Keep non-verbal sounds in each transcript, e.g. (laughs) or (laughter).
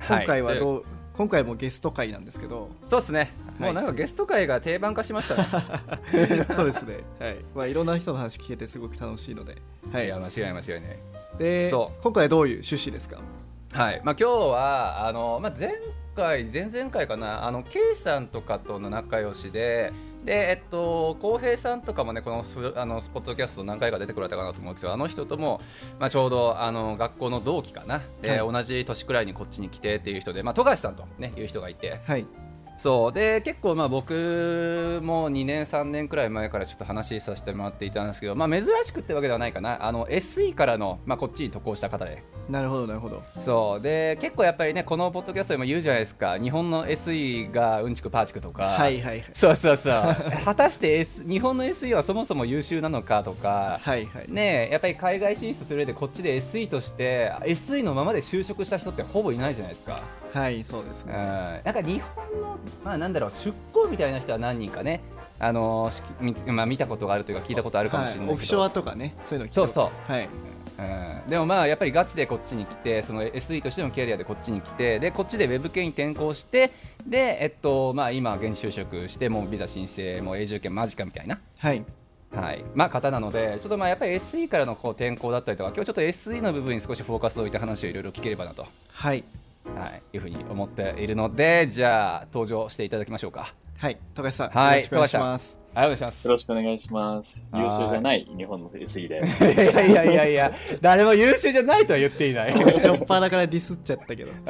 今回はうどう、今回もゲスト会なんですけど、そうですね、はい。もうなんかゲスト会が定番化しましたね。(laughs) そうですね。はい。まあいろんな人の話聞けてすごく楽しいので、はい。い。や間違い間違いない。でそ、今回はどういう趣旨ですか？はい、まあ、今日はあの、まあ、前回前々回かなあの K さんとかとの仲良しででえっと浩平さんとかもねこのスあのスポットキャスト何回か出てくれたかなと思うんですけどあの人とも、まあ、ちょうどあの学校の同期かな。で、は同じ年くらいにこっちに来てっていう人で、まあ、富樫さんと、ね、いう人がいて。はい。そうで結構まあ僕も2年3年くらい前からちょっと話させてもらっていたんですけど、まあ、珍しくってわけではないかなあの SE からの、まあ、こっちに渡航した方でなるほどなるほど。そうで結構やっぱりねこのポッドキャストでも言うじゃないですか日本の SE がうんちくパーチクとか、はいはいはい。そうそうそう (laughs) 果たして S 日本の SE はそもそも優秀なのかとかはいはい。ねえやっぱり海外進出する上でこっちで SE として SE のままで就職した人ってほぼいないじゃないですか。はい、そうですうん、ね。なんか日本の、まあ、なんだろう出向みたいな人は何人かね、あのーまあ、見たことがあるというか聞いたことあるかもしれないはいオフショアとかね、そういうの聞いたそうそう。はい。うん、でもまあやっぱりガチでこっちに来てその SE としてのキャリアでこっちに来てでこっちでウェブ系に転向してで、えっとまあ、今現地就職してもうビザ申請もう永住権間近みたいな、はい。はい。まあ、方なのでちょっとまあやっぱり SE からのこう転向だったりとか今日ちょっと SE の部分に少しフォーカスを置いて話をいろいろ聞ければなと、はい。はい、いうふうに思っているのでじゃあ登場していただきましょうか。はい。富樫さん、はいよろしくお願いします。はいお願いしますよろしくお願いします。はい優秀じゃない日本の SE で。いやいやいやいや誰も優秀じゃないとは言っていない。(laughs) しょっぱなからディスっちゃったけど。(laughs)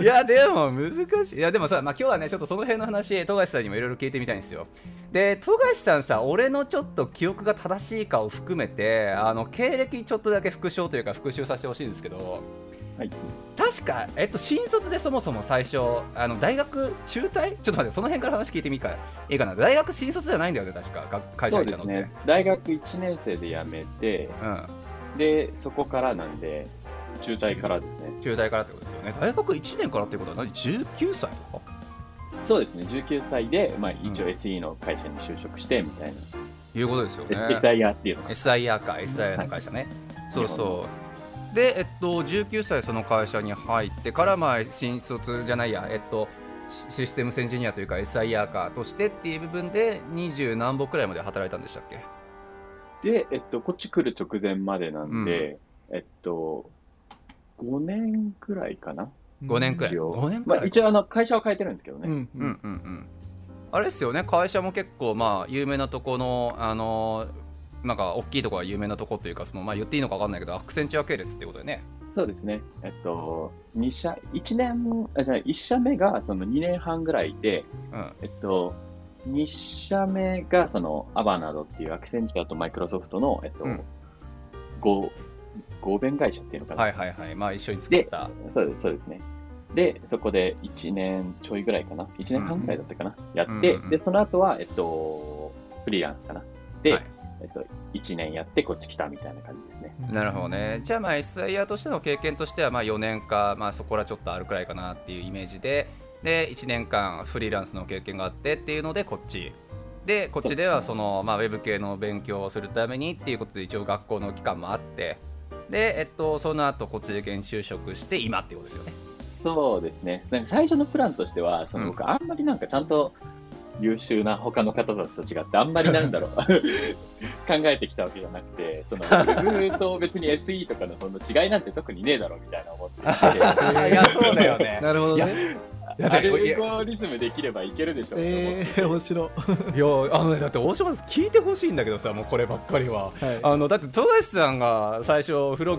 いやでも難しいいやでもさ、まあ、今日はねちょっとその辺の話富樫さんにもいろいろ聞いてみたいんですよで富樫さんさ俺のちょっと記憶が正しいかを含めてあの経歴ちょっとだけ復唱というか復習させてほしいんですけどはい。確か、えっと、新卒でそもそも最初あの大学中退？ちょっと待ってその辺から話聞いてみいかいいかな大学新卒じゃないんだよね確かが会社そう行ったのってですね。大学1年生で辞めて、で、そこからなんで、中退からですね。うん、中退からってことですよね大学1年からってことは何？19歳とか？そうですね。19歳で、まあ、一応うん SE の会社に就職して、みたいな。いうことですよね SIR っていうのが。SIR か SIR の会社ね、そうそうでえっと19歳その会社に入ってからまあ新卒じゃないやえっとシシステムエンジニアというか SIR かとしてっていう部分で20何歩くらいまで働いたんでしたっけ？で、えっと、こっち来る直前までなんで、えっと、5年くらいかな？5年くらい一応5年くらい、まあ、一応、あの、会社は変えてるんですけどね。うん。うんうんうんあれですよね会社も結構まあ有名なとこのあのなんか大きいとこは有名なとこというかそのまあ言っていいのか分かんないけどアクセンチュア系列ってことでねそうですね。えっと、2社、1年、あ、じゃあ1社目がその2年半ぐらいで、うんえっと、2社目がそのアバナドっていうアクセンチュアとマイクロソフトの、えっと、うん合合弁会社っていうのかな。はいはいはいまあ一緒に作ったそうです、そうですね。で、そこで1年ちょいぐらいかな。1年半ぐらいだったかな。やって、うんうんで、その後は、えっと、フリーランスかな。で、はいえっと、1年やってこっち来たみたいな感じですね。なるほどね。じゃあ、まあ、SIR としての経験としては、まあ、4年か、まあ、そこらちょっとあるくらいかなっていうイメージで、で、1年間フリーランスの経験があってっていうので、こっち。で、こっちでは、その、まあ、ウェブ系の勉強をするためにっていうことで、一応学校の期間もあって、で、えっと、その後、こっちで現就職して、今っていうことですよね。そうですね。なんか最初のプランとしては、そのうん僕、あんまりなんかちゃんと優秀な他の方たちと違って、あんまりなんだろう、(laughs) 考えてきたわけじゃなくて、その、ウェブと別に SE とかのその違いなんて特にねえだろうみたいな思っていて (laughs) いや、そうだよね。(laughs) なるほどいやね。やアルゴリズムできればいけるでしょうえー、面白い。いや、あのね、だって大島さん聞いてほしいんだけどさ、もうこればっかりは。はい。あのだって富樫さんが最初フロッ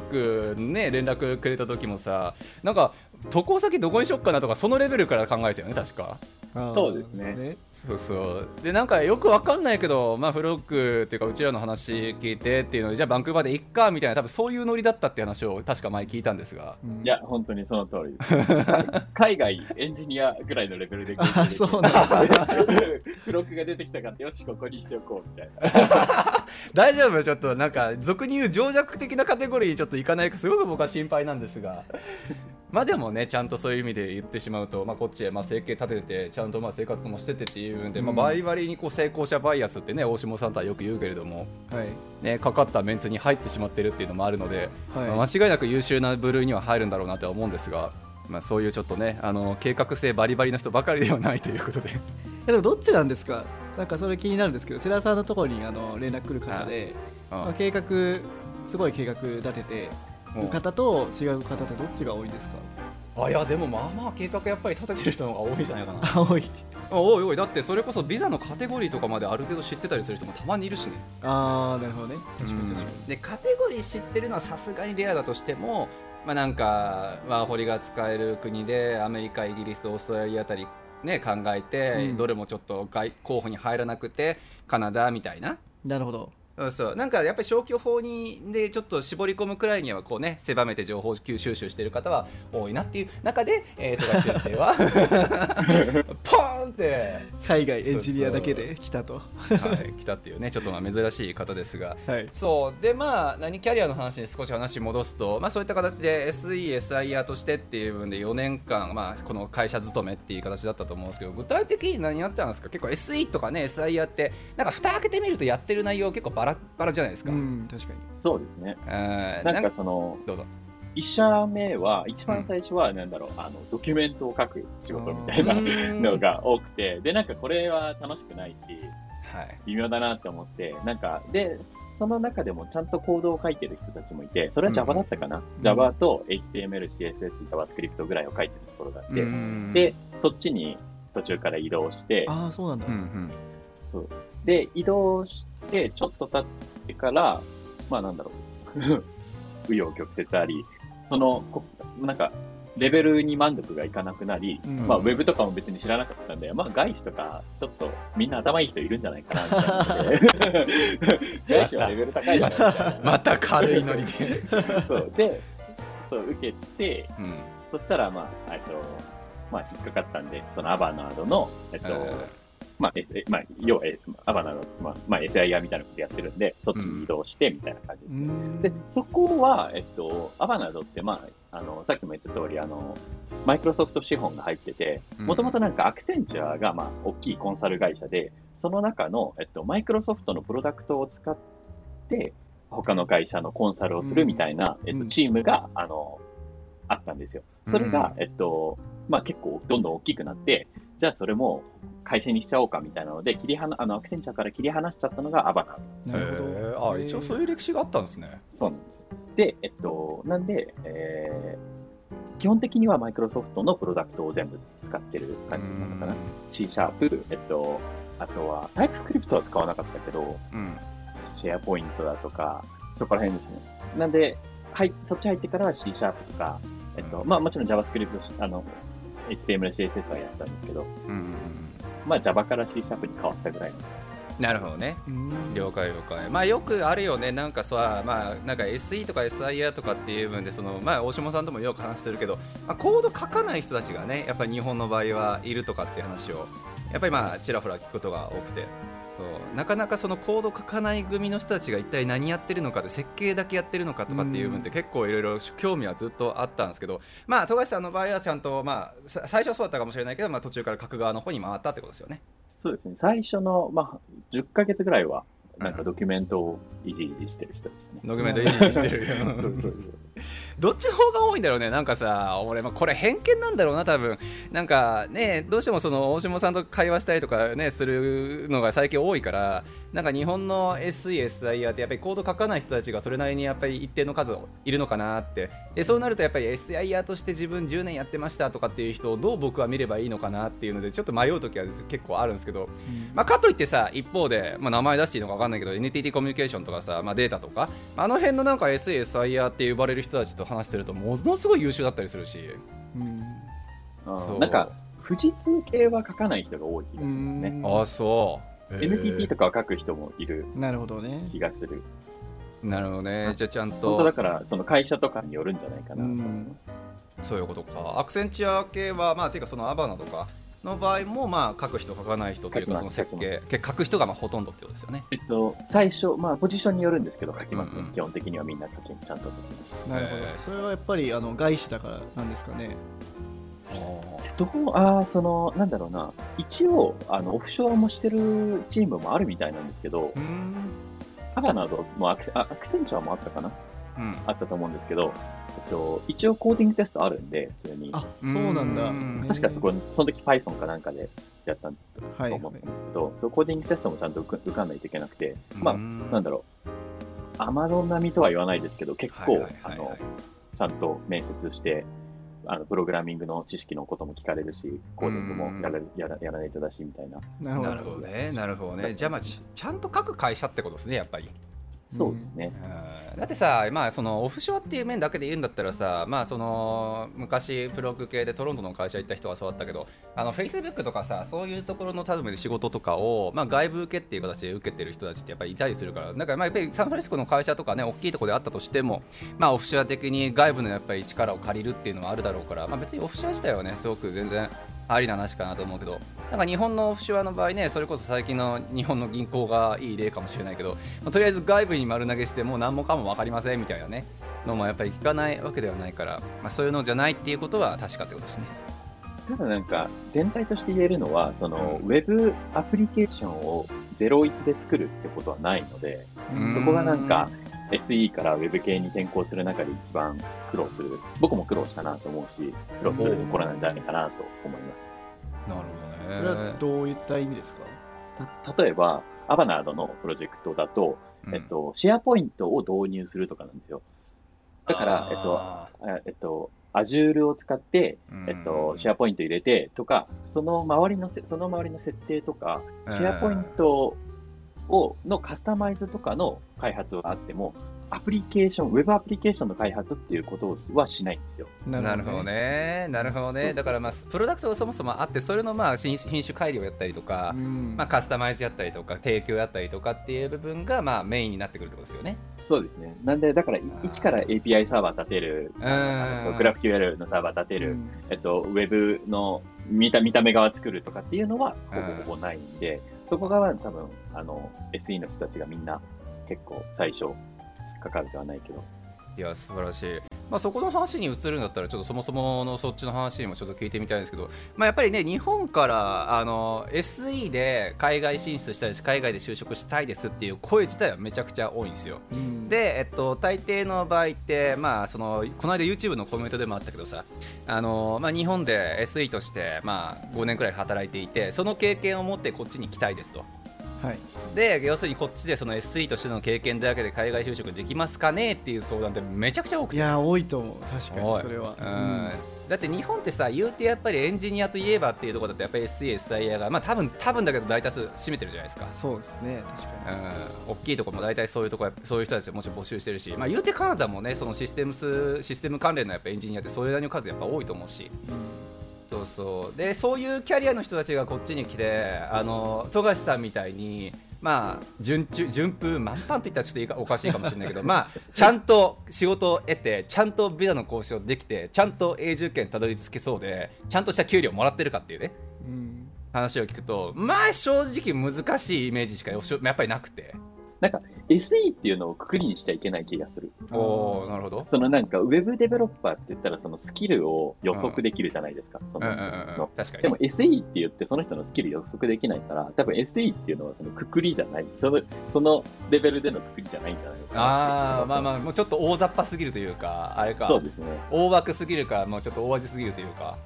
クね連絡くれた時もさなんか渡航先どこにしよっかなとかそのレベルから考えてよね確か。そうですね。そうそう。でなんかよくわかんないけどまあフロックっていうかうちらの話聞いてっていうのでじゃあバンクーバーで行っかみたいな多分そういうノリだったって話を確か前聞いたんですが。うん。いや、本当にその通り。です。か海外エンジニアぐらいのレベルであそうなんだ。(laughs) 付録が出てきたから、よし、ここにしておこうみたいな。(laughs) 大丈夫？ちょっとなんか俗に言う情弱的なカテゴリーちょっといかないかすごく僕は心配なんですが。まあでもねちゃんとそういう意味で言ってしまうと、まあ、こっちへまあ生計立ててちゃんとまあ生活もしててっていうんで、まあ、うん。バイバリにこう成功者バイアスってね大下さんとはよく言うけれども、はい。ね、かかったメンツに入ってしまってるっていうのもあるので、はい。まあ間違いなく優秀な部類には入るんだろうなとは思うんですが、まあ、そういうちょっとねあの計画性バリバリの人ばかりではないということで。でもどっちなんですか？なんかそれ気になるんですけど世良さんのところにあの連絡来る方で、まあ、計画すごい計画立ててる方と違う方ってどっちが多いですか？あいやでもまあまあ計画やっぱり立ててる人の方が多いんじゃないかな。(laughs) あ多い。おいおいだってそれこそビザのカテゴリーとかまである程度知ってたりする人もたまにいるしね。ああなるほどね。確かに確かに、でカテゴリー知ってるのはさすがにレアだとしてもまあなんかワーホリが使える国でアメリカイギリスオーストラリアあたりね考えて、うん。どれもちょっと外候補に入らなくてカナダみたいな。なるほどそうそう。なんかやっぱり消去法にでちょっと絞り込むくらいにはこうね狭めて情報収集している方は多いなっていう中で、えー、富樫先生は (laughs) ポーンって、海外エンジニアだけで来たと。はい、来たっていうねちょっとまあ珍しい方ですが。はい。そう。でまあ何キャリアの話に少し話戻すと、まあ、そういった形で SE、SIR としてっていう部分で4年間、まあ、この会社勤めっていう形だったと思うんですけど具体的に何やってたんですか？結構 SE とかね SIR ってなんか蓋開けてみるとやってる内容結構バラバラじゃないですか。うん確かにそうですね。えーなんかその、どうぞ。一社目は、一番最初は、なんだろう、あの、ドキュメントを書く仕事みたいなのが多くて、で、なんかこれは楽しくないし、はい微妙だなって思って、なんか、で、その中でもちゃんとコードを書いてる人たちもいて、それは Java だったかな、ん ?Java と HTML、CSS、JavaScript ぐらいを書いてるところがあって、うんで、そっちに途中から移動して、ああそうなんだ、うんうんで、移動して、ちょっと経ってから、まあなんだろう、(laughs) 紆余曲折あり、その、こなんか、レベルに満足がいかなくなり、うんまあ、ウェブとかも別に知らなかったんで、まあ、外資とか、ちょっと、みんな頭いい人いるんじゃないかな、みたいな。(laughs) 外資はレベル高いだろ、みたいな。また軽いノリで、(laughs) そう。で、そう、受けて、うんそしたら、まあ、えっと、まあ、引っかかったんで、そのアバナードの、えっと、まあ、S まあ、要は、えアバナの、まあ、まあ、SIR みたいなことやってるんで、そっちに移動して、みたいな感じうーん。で、そこは、えっと、アバナドって、まあ、あの、さっきも言った通り、あの、マイクロソフト資本が入ってて、うん。もともとなんかアクセンチュアが、まあ、大きいコンサル会社で、その中の、えっと、マイクロソフトのプロダクトを使って、他の会社のコンサルをするみたいな、えっと、うんチームが、あの、あったんですよ。それが、えっと、まあ、結構どんどん大きくなって、じゃあそれも会社にしちゃおうかみたいなので、切り離、あの、アクセンチャーから切り離しちゃったのがアバナ。なるほど、あ一応そういう歴史があったんですね。そうなんです。で、えっと、なんで、えー、基本的にはマイクロソフトのプロダクトを全部使ってる感じなのかな。C シャープ、えっと、あとは、タイプスクリプトは使わなかったけど、うん。シェアポイントだとか、そこら辺ですね。なんで、はい、そっち入ってからは C シャープとか、えっと、まあもちろん JavaScript、あの、HTML、CSS はやったんですけど、うんまあ Java から C シャープに変わったぐらいの。なるほどね。了解了解。まあよくあるよね。なんかさまあなんか SE とか SIR とかっていう部分でそのまあ大下さんともよく話してるけど、まあ、コード書かない人たちがねやっぱり日本の場合はいるとかっていう話をやっぱりまあちらほら聞くことが多くてそうなかなかそのコード書かない組の人たちが一体何やってるのかで設計だけやってるのかとかっていう部分って結構いろいろ興味はずっとあったんですけどまあ富樫さんの場合はちゃんとまあさ最初はそうだったかもしれないけど、まあ、途中から書く側の方に回ったってことですよね。そうですね。最初の、まあ、10ヶ月ぐらいは、なんかドキュメントをいじいじしてる人ですね。ノグメントいじりしてる (laughs) (laughs) どっちの方が多いんだろうね。なんかさ俺、まあ、これ偏見なんだろうな多分。なんかねどうしてもその大下さんと会話したりとかねするのが最近多いからなんか日本の SESIR ってやっぱりコード書かない人たちがそれなりにやっぱり一定の数いるのかなって。でそうなるとやっぱり SIR として自分10年やってましたとかっていう人をどう僕は見ればいいのかなっていうのでちょっと迷う時は結構あるんですけど。まあ、かといってさ一方で、まあ、名前出していいのか分かんないけど NTT コミュニケーションとかさ、まあ、データとか。あの辺のなんか SASIR って呼ばれる人たちと話してるとものすごい優秀だったりするし。うん、なんか富士通系は書かない人が多い気がするね。あそう。NTT とかは書く人もいるなるほどね。気がする。なるほどね。じゃあちゃんと。本当だからその会社とかによるんじゃないかな、そういうことか。アクセンチュア系はまあていうかそのアバナとかの場合もまあ書く人書かない人というかその設計書く人がまあほとんどってことですよね。えっと最初まあポジションによるんですけど書きます。ね、うんうん、基本的にはみんな書きちゃんと。なるほど、それはやっぱりあの外資だからなんですかね。どうあそのなんだろうな。一応あのオフショアもしてるチームもあるみたいなんですけど、アガなどもアクアクセンチャーもあったかな、うん、あったと思うんですけど、えっと、一応コーディングテストあるんで、普通に。あ、そうなんだ。確かそこ、その時 Python かなんかでやったと思うんですけど、はい、そコーディングテストもちゃんと受かんないといけなくて、まあ、なんだろう、アマゾン並みとは言わないですけど、結構、あの、ちゃんと面接して、あのプログラミングの知識のことも聞かれるし、コーディングもやらやらやらないとだしみたいな。なるほどね、なるほどね。じゃあ、まあ、ちゃんと書く会社ってことですね、やっぱり。そうですね、うん、だってさ、まあ、そのオフショアっていう面だけで言うんだったらさ、まあ、その昔、プログ系でトロントの会社行った人はそうだったけど、あのフェイスブックとかさ、そういうところの多分仕事とかを、まあ、外部受けっていう形で受けてる人たちってやっぱりいたりするから、だからまあやっぱりサンフランシスコの会社とかね、大きいところであったとしても、まあ、オフショア的に外部のやっぱり力を借りるっていうのはあるだろうから、まあ、別にオフショア自体はね、すごく全然ありな話かなと思うけどなんか日本のオフショアの場合ねそれこそ最近の日本の銀行がいい例かもしれないけど、まあ、とりあえず外部に丸投げしてもう何もかも分かりませんみたいなねのもやっぱり聞かないわけではないから、まあ、そういうのじゃないっていうことは確かってことですね。ただなんか全体として言えるのはその、ウェブアプリケーションを01で作るってことはないのでそこがなんか SE から Web 系に転向する中で一番苦労する、僕も苦労したなと思うし、苦労するところなんじゃないかなと思います。なるほどね。それはどういった意味ですか？例えば、アバナードのプロジェクトだと、うん、えっと、シェアポイントを導入するとかなんですよ。だから、えっと、えっと、Azure を使って、えっと、シェアポイント入れてとか、その周りの、その周りの設定とか、シェアポイントをのカスタマイズとかの開発はあっても、アプリケーション、ウェブアプリケーションの開発っていうことはしないんですよ。なるほどね。なるほどね。だから、まあ、プロダクトがそもそもあって、それのまあ品種改良やったりとか、まあ、カスタマイズやったりとか、提供やったりとかっていう部分がまあメインになってくるってことですよね。そうですね。なんで、だから、一から API サーバー立てる、グラフ QL のサーバー立てる、えっと、ウェブの見た見た目側作るとかっていうのは、ほぼほぼないんで、そこが多分、あの、SE の人たちがみんな結構最初、かかるではないけど。いや、素晴らしい。まあ、そこの話に移るんだったらちょっとそもそものそっちの話にもちょっと聞いてみたいんですけど、まあ、やっぱりね日本からあの SE で海外進出したいし海外で就職したいですっていう声自体はめちゃくちゃ多いんですよ、うん、で、えっと、大抵の場合って、まあ、そのこの間 YouTube のコメントでもあったけどさあの、まあ、日本で SE として、まあ、5年くらい働いていてその経験を持ってこっちに来たいですと。はい、で要するにこっちでその SE としての経験だけで海外就職できますかねっていう相談ってめちゃくちゃ多くて。いや多いと思う。確かにそれは、うん、だって日本ってさ言うてやっぱりエンジニアといえばっていうところだとやっぱり SE、SIA がまあ多分多分だけど大多数占めてるじゃないですか。そうですね確かに、うん、大きいところも大体そういうとこそういう人たちもちろん募集してるしまあ言うてカナダもねそのシステムスシステム関連のやっぱエンジニアってそれなりの数やっぱ多いと思うし、うんそうそうでそういうキャリアの人たちがこっちに来てあの富樫さんみたいにまあ順順風満帆と言ったらちょっとおかしいかもしれないけど (laughs) まあちゃんと仕事を得てちゃんとビザの交渉できてちゃんと永住権たどり着けそうでちゃんとした給料もらってるかっていうね、うん、話を聞くとまあ正直難しいイメージしかやっぱりなくて。なんか SE っていうのをくくりにしちゃいけない気がする。おなるほど。そのなんかウェブデベロッパーって言ったらそのスキルを予測できるじゃないですか。その確かに。でも SE って言ってその人のスキル予測できないから、多分 SE っていうのはそのくくりじゃない。そのそのレベルでのくくりじゃないんじゃないかな。ああ、まあまあ、もうちょっと大雑把すぎるというか、あれか。そうですね。大枠すぎるか、もうちょっと大味すぎるというか。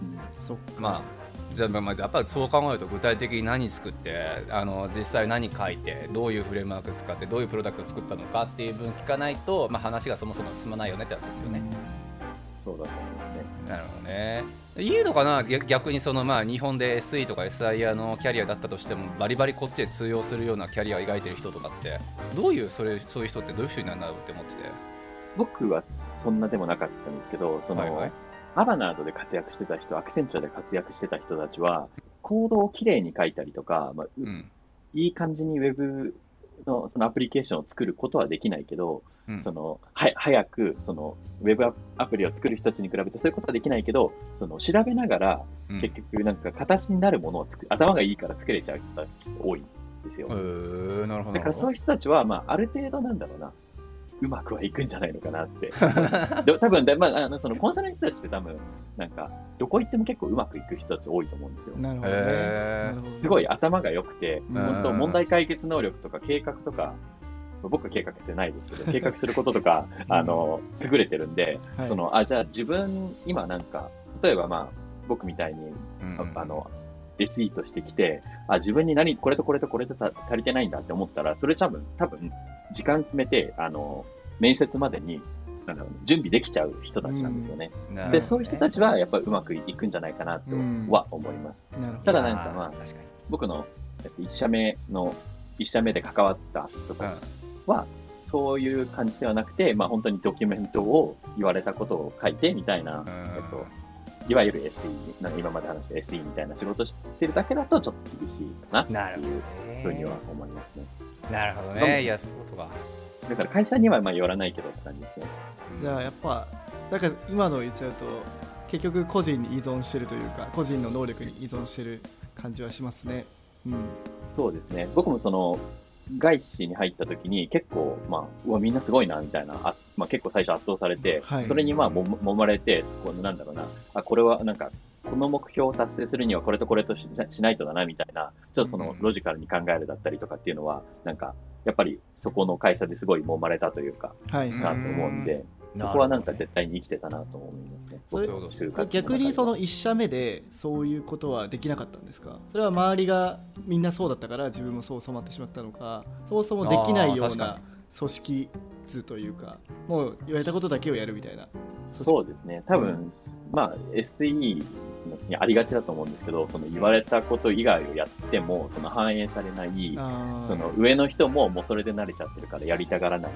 うん、そっか。まあじゃあやっぱりそう考えると具体的に何作ってあの実際何書いてどういうフレームワーク使ってどういうプロダクトを作ったのかっていう分聞かないと、まあ、話がそもそも進まないよねって話ですよね。そうだと思いますね。なるほどね。いいのかな逆にそのまあ日本で SE とか SIR のキャリアだったとしてもバリバリこっちで通用するようなキャリアを描いてる人とかってどういうそれそういう人ってどういう人になるんだろうって思ってて僕はそんなでもなかったんですけどその、はいはいアバナードで活躍してた人、アクセンチュアで活躍してた人たちは、コードをきれいに書いたりとか、まあ、うん、いい感じにウェブのそのアプリケーションを作ることはできないけど、うん、そのは早くそのウェブアプリを作る人たちに比べてそういうことはできないけど、その調べながら、結局なんか形になるものを作頭がいいから作れちゃう人たち多いんですよ。なるほど。だからそういう人たちは、まあ、ある程度なんだろうな、うまくはいくんじゃないのかなって。(laughs) で多分で、まあ、あのそのコンサルの人たちって多分、なんか、どこ行っても結構うまくいく人たち多いと思うんですよ。なるほどね。すごい頭が良くて、本当問題解決能力とか計画とか、僕は計画ってないですけど、計画することとか、(laughs) あの、優れてるんで、はい、その、あ、じゃあ自分、今なんか、例えばまあ、僕みたいに、うん、あの、リツイートしてきて、あ、自分に何、これとこれとこれと足りてないんだって思ったら、それ多分、多分、時間決めて、あの、面接までに、なんだろう、準備できちゃう人たちなんですよね。うん、で、そういう人たちはやっぱりうまくいくんじゃないかなとは思います。うん、ただなんかまあ、僕の1社目の、1社目で関わった人たちは、そういう感じではなくて、まあ本当にドキュメントを言われたことを書いてみたいな、えっと、いわゆる SE、今まで話した SE みたいな仕事してるだけだとちょっと厳しいかなっていうふうには思いますね。なるほどね。いや、そうとか。だから会社にはまあ寄らないけどって感じですね。じゃあやっぱ、だから今の言っちゃうと、結局個人に依存してるというか、個人の能力に依存してる感じはしますね。うん、そうですね。僕もその、外資に入った時に結構、まあ、うわ、みんなすごいな、みたいな、あまあ、結構最初圧倒されて、はい、それにまあも、揉まれて、こうなんだろうな、あ、これはなんか、この目標を達成するにはこれとこれとしないとだな、みたいな、ちょっとそのロジカルに考えるだったりとかっていうのは、なんか、やっぱりそこの会社ですごい揉まれたというか、はい、なと思うんで、そこはなんか絶対に生きてたなと思いますね。それ逆にその1社目でそういうことはできなかったんですか？それは周りがみんなそうだったから自分もそう染まってしまったのかそもそもできないような組織図というかもう言われたことだけをやるみたいな。そうですね。多分、うん、まあ SE にありがちだと思うんですけどその言われたこと以外をやってもその反映されないその上の人ももうそれで慣れちゃってるからやりたがらない、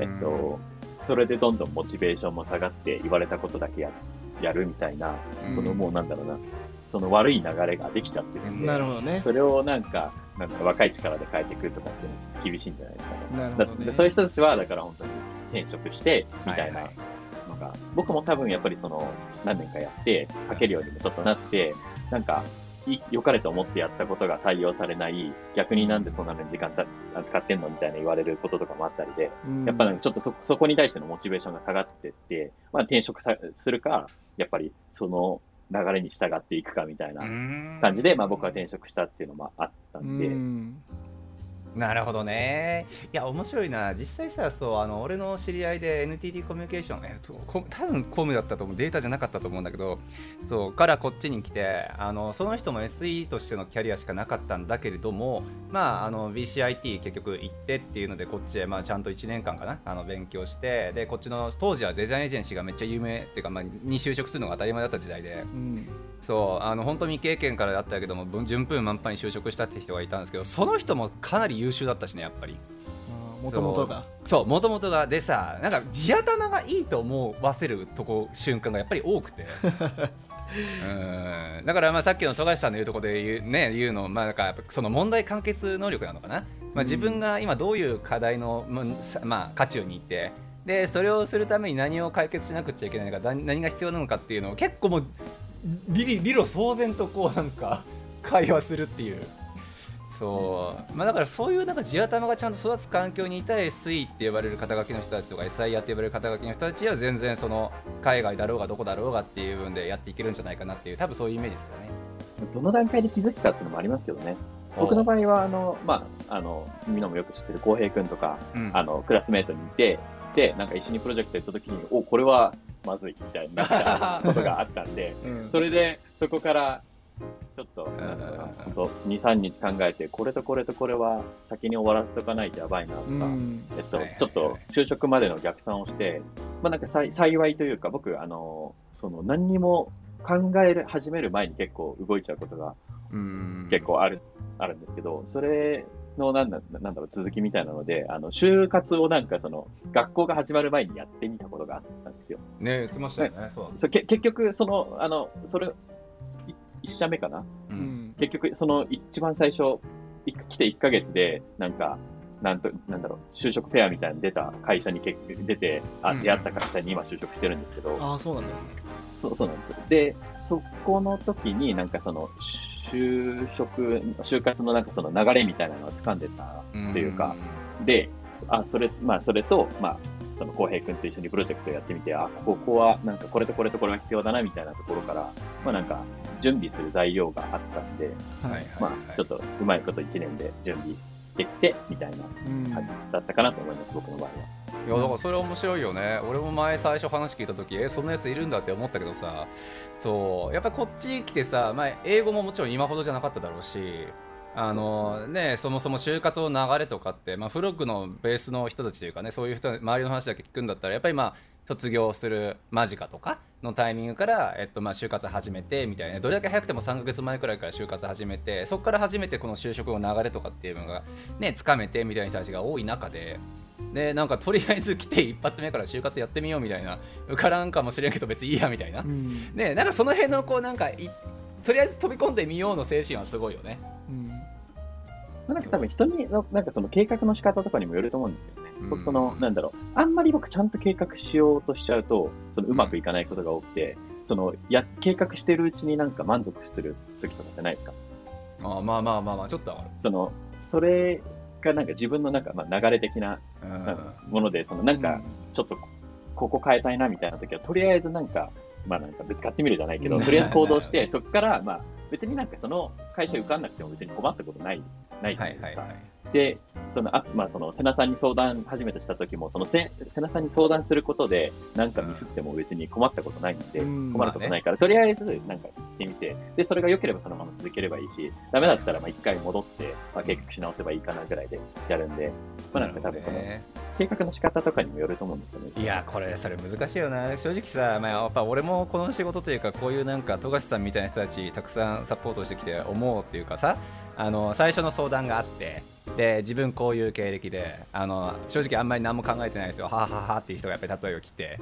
えっとそれでどんどんモチベーションも下がって言われたことだけややるみたいな、そのもうなんだろうな、その悪い流れができちゃってるんで、なるほどね、それをなんか、なんか若い力で変えていくとかっていうのは厳しいんじゃないですかね。なるほど、ね、そういう人たちは、だから本当に転職して、みたいなのが、はい。はい、僕も多分やっぱりその何年かやって、書けるようにもちょっとなって、なんか、良かれと思ってやったことが採用されない、逆になんでそんなのに時間使ってんのみたいな言われることとかもあったりで、うん、やっぱちょっとそそこに対してのモチベーションが下がってって、まあ、転職さするか、やっぱりその流れに従っていくかみたいな感じで、まあ、僕は転職したっていうのもあったんで、うんなるほどね。いや、面白いな。実際さ、そう、あの、俺の知り合いで NTT コミュニケーション、えっと、多分コムだったと思う、データじゃなかったと思うんだけど、そう、からこっちに来て、あの、その人も SE としてのキャリアしかなかったんだけれども、まあ、あの、BCIT 結局行ってっていうので、こっちへ、まあ、ちゃんと1年間かな、あの、勉強して、で、こっちの、当時はデザインエージェンシーがめっちゃ有名っていうか、まあ、に就職するのが当たり前だった時代で、うん、そう、あの、本当未経験からだったけども、順風満帆に就職したって人がいたんですけど、その人もかなり優秀だったしね、やっぱり。もともとが。そう。もともとが。でさなんか地頭がいいと思わせるとこ瞬間がやっぱり多くて。(laughs) うん。だからまあさっきの富樫さんの言うところで言う,、ね、言うのまあなんかその問題解決能力なのかな、まあ、自分が今どういう課題の、まあ、渦中にいてでそれをするために何を解決しなくちゃいけないのか何が必要なのかっていうのを結構もう理路騒然とこうなんか (laughs) 会話するっていう。そう。まあだからそういうなんか地頭がちゃんと育つ環境にいた SE って呼ばれる肩書きの人たちとか SIR って呼ばれる肩書きの人たちは全然その海外だろうがどこだろうがっていう部分でやっていけるんじゃないかなっていう多分そういうイメージですよね。どの段階で気づくかっていうのもありますけどね僕の場合はあの、まあ、あのみんなもよく知ってる浩平君とか、うん、あのクラスメートにいてでなんか一緒にプロジェクトやった時におこれはまずいみたいになったことがあったんで、(laughs) うん、それでそこからちょっと、2、3日考えて、これとこれとこれは先に終わらせとかないとやばいなとか、えっと、ちょっと就職までの逆算をして、まあなんか幸いというか、僕、あの、その何にも考え始める前に結構動いちゃうことが結構ある、あるんですけど、それのなんだなんだろう続きみたいなので、あの就活をなんかその学校が始まる前にやってみたことがあったんですよ。ね言ってましたよね。そう。そけ結局、その、あの、それ、い一社目かな？う。うんん結局、その一番最初、い来て1ヶ月で、なんか、なんと、なんだろう、就職フェアみたいに出た会社に結局出て、あ、うん出会った会社に今就職してるんですけど、ああそうなんだそうそうなんですよ。で、そこの時になんかその、就職、就活のなんかその流れみたいなのを掴んでたっていうか、で、あ、それ、まあ、それと、まあ、その、浩平君と一緒にプロジェクトやってみて、あ、ここは、なんか、これとこれとこれが必要だな、みたいなところから、まあ、なんか、準備する材料があったんで、うん、はいはいまはいあ、ちょっと、うまいこと1年で準備できて、みたいなうん感じだったかなと思います、僕の場合は。いやだからそれ面白いよね。俺も前最初話聞いた時えそんなやついるんだって思ったけどさ。そう。やっぱこっち来てさ、まあ、英語ももちろん今ほどじゃなかっただろうしあのね、そもそも就活の流れとかって、まあ、フロッグのベースの人たちというかねそういう人周りの話だけ聞くんだったらやっぱりまあ卒業する間近とかのタイミングから、えっと、まあ就活始めてみたいな。どれだけ早くても3ヶ月前くらいから就活始めてそこから初めてこの就職の流れとかっていうのがねつかめてみたいな人たちが多い中ででなんかとりあえず来て一発目から就活やってみようみたいな受からんかもしれんけど別にいいやみたいな、うんねなんかその辺のこうなんかいとりあえず飛び込んでみようの精神はすごいよね。うんまあなんか多分人にの、なんかその計画の仕方とかにもよると思うんですよね。うん僕その、なんだろう、あんまり僕ちゃんと計画しようとしちゃうと、そのうまくいかないことが多くて、その、や、計画してるうちになんか満足する時とかじゃないですか。あまあまあまあまあちょっとはその、それがなんか自分のなんか、まあ、流れ的なもので、そのなんか、ちょっとここ変えたいなみたいな時は、とりあえずなんか、まあなんかぶつかってみるじゃないけど、とりあえず行動して、そこから、まあ別になんかその会社受かんなくても別に困ったことない、ないじゃはないいですか。はいはい。で、その、あ、まあ、その、瀬名さんに相談初めてした時も、その、せ瀬名さんに相談することで、なんかミスっても別に困ったことないんで、うん。困ることないから、とりあえず、なんか行ってみて、で、それが良ければそのまま続ければいいし、ダメだったら、まあ、一回戻って、まあ、計画し直せばいいかなぐらいでやるんで、まあ、なんか多分その、ね。計画の仕方とかにもよると思うんですよね。いやこれそれ難しいよな。正直さ、まあ、やっぱ俺もこの仕事というかこういうなんか富樫さんみたいな人たちたくさんサポートしてきて思うっていうかさあの最初の相談があってで自分こういう経歴であの正直あんまり何も考えてないですよ。ははははっていう人がやっぱり例えば来て。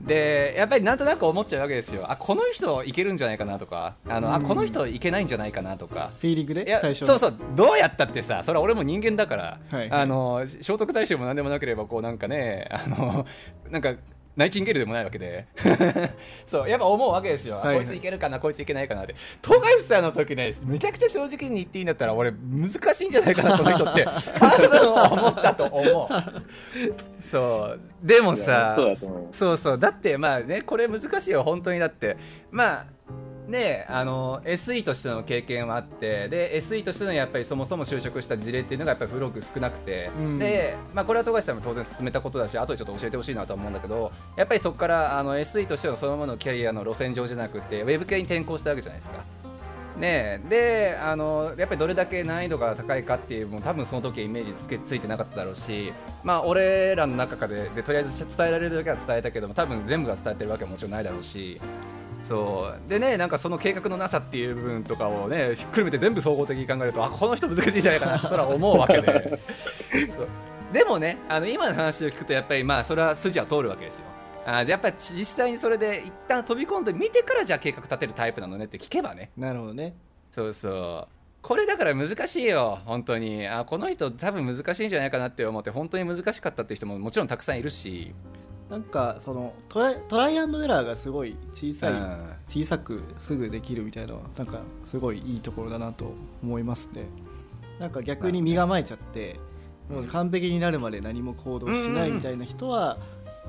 でやっぱりなんとなく思っちゃうわけですよ。あこの人いけるんじゃないかなとか。あの、あうん。この人いけないんじゃないかなとか。フィーリングで？最初そうそう。どうやったってさそれは俺も人間だから、はい。あの聖徳太子でも何でもなければこうなんかねあのなんかナイチンゲールでもないわけで。(laughs) そうやっぱ思うわけですよ、あはいはい。こいついけるかなこいついけないかなって。富樫さんの時ねめちゃくちゃ正直に言っていいんだったら俺難しいんじゃないかなこの人って。(laughs) 多分思ったと思う。そう。でもさそうそう。だってまあねこれ難しいよ本当にだって。まあねあの SE としての経験はあってで SE としてのやっぱりそもそも就職した事例っていうのがやっぱりフログ少なくて、うんで、まあ、これは富樫さんも当然進めたことだし後でちょっと教えてほしいなとは思うんだけどやっぱりそこからあの SE としてのそのままのキャリアの路線上じゃなくてウェブ系に転向したわけじゃないですか。ねえであのやっぱりどれだけ難易度が高いかっていうもう多分その時はイメージつけついてなかっただろうしまあ俺らの中ででとりあえず伝えられるだけは伝えたけども多分全部が伝えてるわけはもちろんないだろうしそう。でねなんかその計画のなさっていう部分とかをねひっくるめて全部総合的に考えるとあこの人難しいんじゃないかな (laughs) とは思うわけで。そう。でもねあの今の話を聞くとやっぱりまあそれは筋は通るわけですよ。あじゃあやっぱ実際にそれで一旦飛び込んで見てからじゃあ計画立てるタイプなのねって聞けばね。なるほどね。そうそう。これだから難しいよ本当に。あこの人多分難しいんじゃないかなって思って本当に難しかったっていう人ももちろんたくさんいるし、なんかそのトライトライアンドエラーがすごい小さい、うん。小さくすぐできるみたいなのはなんかすごいいいところだなと思いますね。なんか逆に身構えちゃって、もう完璧になるまで何も行動しないみたいな人は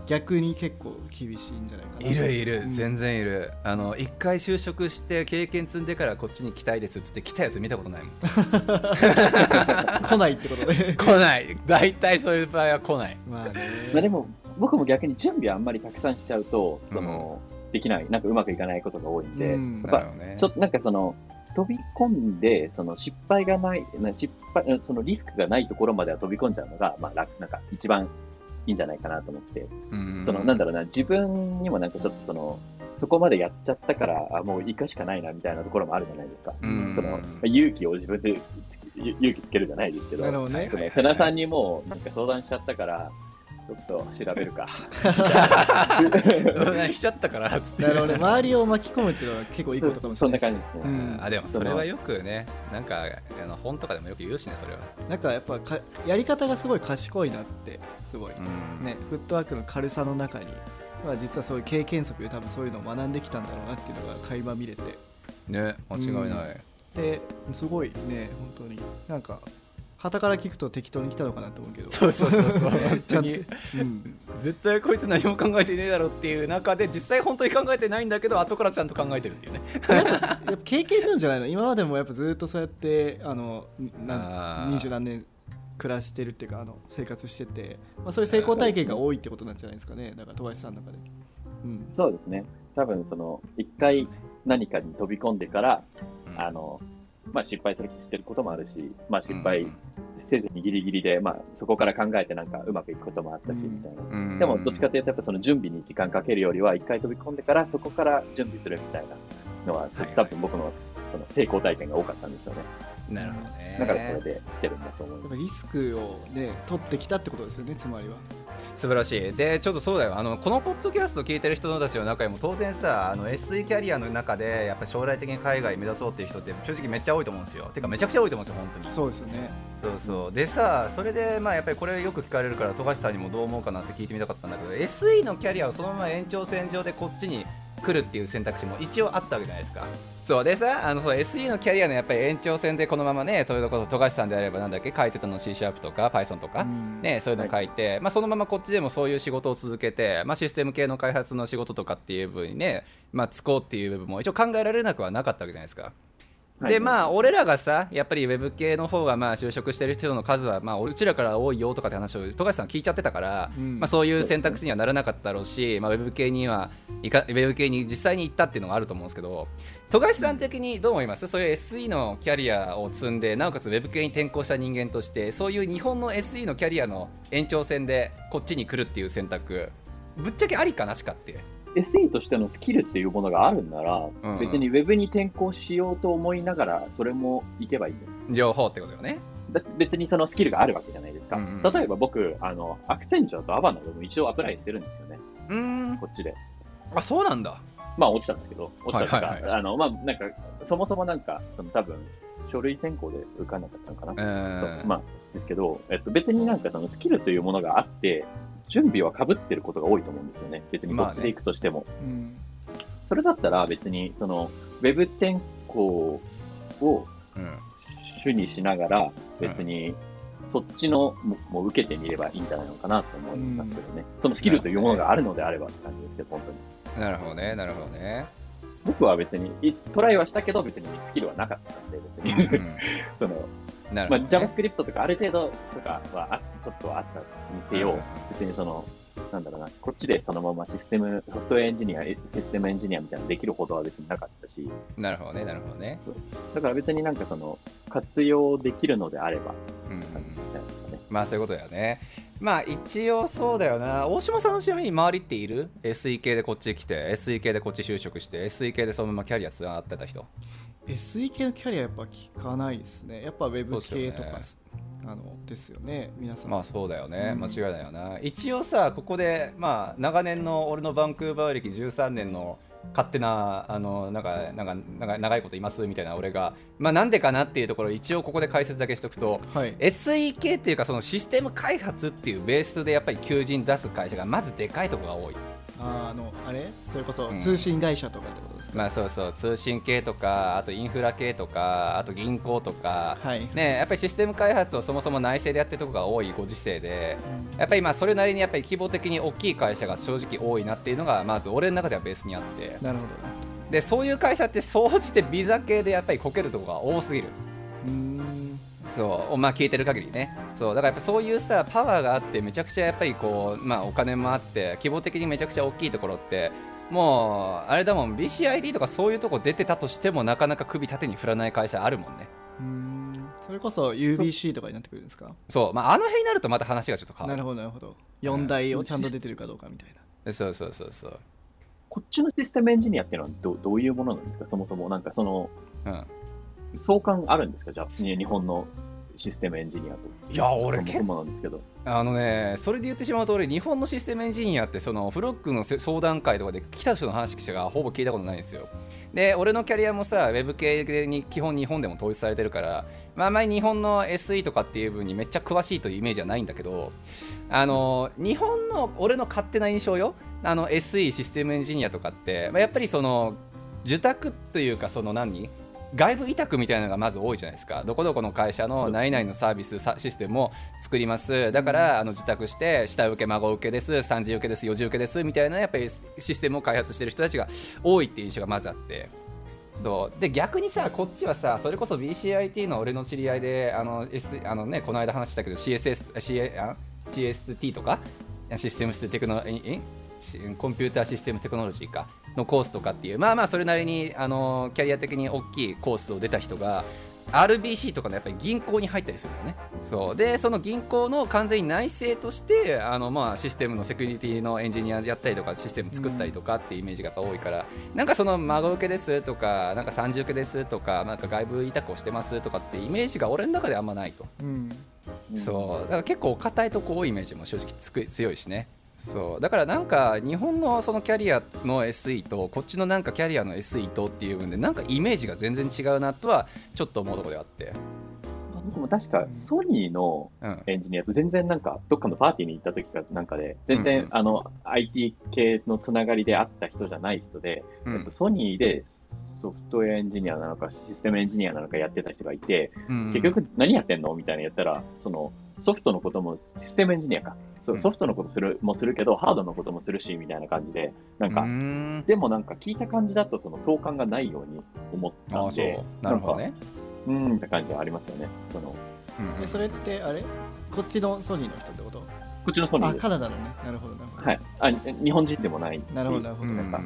逆に結構厳しいんじゃないかなと。いるいる、うん。全然いる。あの一回就職して経験積んでからこっちに来たいですっつって来たやつ見たことないもん。(laughs) 来ないってことで。(laughs) 来ない。大体そういう場合は来ない。まあね。まあでも、僕も逆に準備あんまりたくさんしちゃうと、その、できない、なんかうまくいかないことが多いんで、うん。やっぱね。ちょっとなんかその、飛び込んで、その失敗がない、な失敗、そのリスクがないところまでは飛び込んじゃうのが、まあ楽、なんか一番いいんじゃないかなと思って、うん。その、なんだろうな、自分にもなんかちょっとその、そこまでやっちゃったから、あもう行くしかないなみたいなところもあるじゃないですか。うん。その、勇気を自分でゆ勇気つけるじゃないですけど、なるほどね。その瀬名さんにもうなんか相談しちゃったから、ちょっと調べるか。しちゃったからっつって。なるほどね。周りを巻き込むっていうのは結構いいことかもしそんれないですな感じですね。うん。あでもそれはよくねなんかあの本とかでもよく言うしねそれは、なんかやっぱかやり方がすごい賢いなってすごい、うん。ね、フットワークの軽さの中に、まあ、実はそういう経験則で多分そういうのを学んできたんだろうなっていうのが垣間見れて。ね間違いない、ですごいね本当に。なんか旗から聞くと適当に来たのかなと思うけど。そうそうそうそう。本ちゃうん、絶対こいつ何も考えてねえだろっていう中で実際本当に考えてないんだけど後からちゃんと考えてるっていうね。やっぱ経験なんじゃないの今までもやっぱずっとそうやってあの二十何年暮らしてるっていうかあの生活してて、まあ、そういう成功体験が多いってことなんじゃないですかね。だから富樫さんの中で、うん、そうですね。多分その、一回何かに飛び込んでから、あの、まあ失敗するしてることもあるし、まあ失敗せずにギリギリで、まあそこから考えてなんかうまくいくこともあったし、みたいな。うんでもどっちかというとやっぱその準備に時間かけるよりは一回飛び込んでからそこから準備するみたいなのは、多分僕のその成功体験が多かったんですよね。なるほどねだからそれで来てるんだと思います。リスクをね取ってきたってことですよねつまりは素晴らしい。でちょっとそうだよ。あのこのポッドキャスト聞いてる人たちの中にも当然さあの SE キャリアの中でやっぱ将来的に海外目指そうっていう人って正直めっちゃ多いと思うんですよ。てかめちゃくちゃ多いと思うんですよ本当に。そうですよね。そうそう。でさそれでまあやっぱりこれよく聞かれるから富樫さんにもどう思うかなって聞いてみたかったんだけど SE のキャリアをそのまま延長線上でこっちに来るっていう選択肢も一応あったわけじゃないですか。そうでさあのそう SE のキャリアのやっぱり延長線でこのままねそれこそ富樫さんであればなんだっけ書いてたの C シャープとか Python とか、うん。ね、そういうの書いて、まあ、そのままこっちでもそういう仕事を続けて、まあ、システム系の開発の仕事とかっていう部分にね、まあ、使おうっていう部分も一応考えられなくはなかったわけじゃないですか。でまあ俺らがさやっぱりウェブ系の方がまあ就職してる人の数はまあうちらから多いよとかって話を富樫さん聞いちゃってたから、うん。まあ、そういう選択肢にはならなかっただろうし、まあ、ウェブ系にはいかウェブ系に実際に行ったっていうのがあると思うんですけど富樫さん的にどう思います？そういう SE のキャリアを積んでなおかつウェブ系に転向した人間としてそういう日本の SE のキャリアの延長線でこっちに来るっていう選択ぶっちゃけありかなしかって SE としてのスキルっていうものがあるんなら、うんうん別に Web に転校しようと思いながら、それもいけばいいんです。両方ってことよね別にそのスキルがあるわけじゃないですか。うんうん例えば僕、あの、アクセンチュアとアバナでも一応アプライしてるんですよね。うーんこっちで。あそうなんだまあ落ちたんですけど、落ちたというか、あの、まあなんか、そもそもなんか、その多分、書類選考で受かんなかったのかな。うーんまあ、ですけど、えっと、別になんかそのスキルというものがあって、準備は被ってることが多いと思うんですよね。別にこっちで行くとしても。うんそれだったら別に、その、ウェブ転校をうん主にしながら、別に、そっちのも受けてみればいいんじゃないのかなと思いますけどね。そのスキルというものがあるのであればって感じですけど、本当に。なるほどねなるほどね僕は別に、いトライはしたけど、別にスキルはなかったんで、別に。うん (laughs) その、まあ、なるほど、ね JavaScript とかある程度とかはあちょっとあったにせよ、別にその、なんだろうな、こっちでそのままシステム、ソフトウェアエンジニア、システムエンジニアみたいなのできるほどは別になかったし、なるほどねなるほどねだから別になんかその、活用できるのであれば、うんね。まあそういうことだよねまあ一応そうだよな大島さんのちなみに周りっている SE 系でこっち来て SE 系でこっち就職して SE 系でそのままキャリアつながってた人 SE 系のキャリアやっぱ聞かないですね。やっぱウェブ系とかですあのですよね。皆さん、まあそうだよね、うん。間違いないよな。一応さここでまあ長年の俺のバンクーバー歴13年の勝手なあのなんかなんか長いこといますみたいな俺が。まあなんでかなっていうところを一応ここで解説だけしとくとはい。SE 系っていうかそのシステム開発っていうベースでやっぱり求人出す会社がまずでかいところが多いああのあれ？それこそうん。通信会社とかってことですか、まあそうそう。通信系とかあとインフラ系とかあと銀行とか。はい、ねやっぱりシステム開発をそもそも内製でやってるところが多いご時世で。うん。やっぱりまあそれなりにやっぱり規模的に大きい会社が正直多いなっていうのがまず俺の中ではベースにあって。なるほでそういう会社って総じてビザ系でやっぱりこけるところが多すぎるそうまあ聞いてる限りね。そうだからやっぱそういうさパワーがあってめちゃくちゃやっぱりこうまあお金もあって規模的にめちゃくちゃ大きいところってもうあれだもん BCID とかそういうとこ出てたとしてもなかなか首縦に振らない会社あるもんね。うーんそれこそ UBC とかになってくるんですか？そうまああの辺になるとまた話がちょっと変わなるるほどなるほど。4台をちゃんと出てるかどうかみたいな。そうそうそうそう。こっちのシステムエンジニアっていうのはどどういうものなんですか？そもそもなんかその、うん相関あるんですか？じゃあ、に日本のシステムエンジニアと。いや俺そもそもなんですけど。あのねそれで言ってしまうと俺日本のシステムエンジニアってそのフロックのせ相談会とかで来た人の話しかほぼ聞いたことないんですよで俺のキャリアもさウェブ系に基本日本でも統一されてるから、まあ、あまり日本の SE とかっていう分にめっちゃ詳しいというイメージはないんだけどあの日本の俺の勝手な印象よあの SE システムエンジニアとかって、まあ、やっぱりその受託というかその何？外部委託みたいなのがまず多いじゃないですか。どこどこの会社の何々のサービスさシステムを作ります。だからあの受託して下請け孫請けです三次請けです四次請けですみたいなやっぱりシステムを開発してる人たちが多いっていう印象がまずあって。そう。で逆にさこっちはさそれこそ BCIT の俺の知り合いであの、S、あのねこの間話したけど CSS CA あ CST とか？システムステクノえしコンピューターシステムテクノロジーかのコースとかっていうまあまあそれなりにあのキャリア的に大きいコースを出た人が RBC とかのやっぱり銀行に入ったりするのね。そうでその銀行の完全に内政としてあのまあシステムのセキュリティのエンジニアやったりとかシステム作ったりとかっていうイメージが多いから、なんかその孫受けですとかなんか三次受けですとかなんか外部委託をしてますとかってイメージが俺の中であんまないと、うん。そう。だから結構硬いとこ多いイメージも正直つく強いしねそう。だからなんか日本のそのキャリアの SE とこっちのなんかキャリアの SE とっていう分でなんかイメージが全然違うなとはちょっと思うところであって。僕も確かソニーのうん。エンジニアと全然なんか、どっかのパーティーに行った時かなんかで、全然、うん。うんあの、IT 系のつながりであった人じゃない人で、ソニーでソフトウェアエンジニアなのか、システムエンジニアなのかやってた人がいて、うん。結局何やってんのみたいなやったら、そのソフトのこともシステムエンジニアか。そううん。ソフトのことするもするけど、ハードのこともするし、みたいな感じで、なんか、ん。でもなんか聞いた感じだと、その相関がないように思ったああそう。んで、なるほどね。うーんって感じはありますよね。そのうんうん。でそれってあれ？こっちのソニーの人ってこと？こっちのソニーです。あカ。ナダのね。なるほどなるほど。はい。あ、日本人でもないし。なるほどなるほど、うんはいなん。か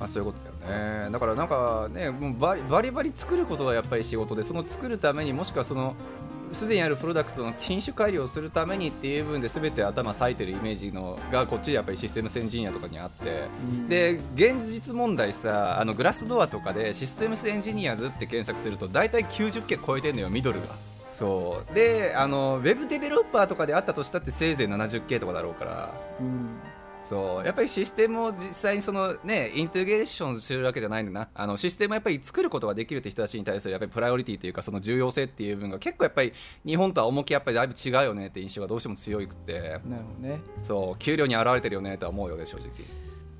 まあ、そういうことだよね。だからなんかねもうバリバリバリ作ることがやっぱり仕事でその作るためにもしくはそのすでにあるプロダクトの品種改良をするためにっていう部分で全て頭割いてるイメージのがこっちやっぱりシステムエンジニアとかにあって。うん。で現実問題さあのグラスドアとかでシステムエンジニアズって検索すると大体90件超えてんのよミドルが。そう。であのウェブデベロッパーとかであったとしたってせいぜい70件とかだろうから。うんそう。やっぱりシステムを実際にその、ね、インテグレーションするわけじゃないんだな。あのシステムをやっぱり作ることができるって人たちに対するやっぱりプライオリティというかその重要性っていう部分が結構やっぱり日本とは重きやっぱりだいぶ違うよねって印象がどうしても強くて。なるほどね。そう。給料に表れてるよねとは思うよね正直。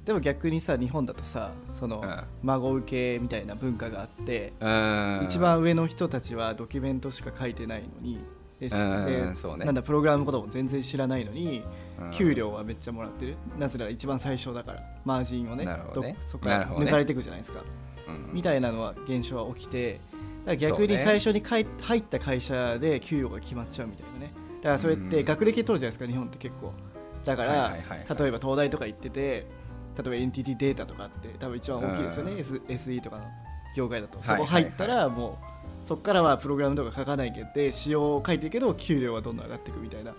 でも逆にさ日本だとさその、うん。孫受けみたいな文化があって、うん。一番上の人たちはドキュメントしか書いてないのにでしうん。でそうね。なんだプログラムのことも全然知らないのに、うん給料はめっちゃもらってる。なぜなら一番最初だから。マージンをねね。そこから抜かれていくじゃないですか、うんみたいなのは現象は起きてだから逆に最初にかい入った会社で給与が決まっちゃうみたいなね。だからそれって学歴取るじゃないですか日本って結構。だから、はいはいはいはい。例えば東大とか行ってて例えばエンティティデータとかって多分一番大きいですよね、うん。S SE とかの業界だと。いそこ入ったらもうそこからはプログラムとか書かないけど仕様を書いてるけど給料はどんどん上がっていくみたいな、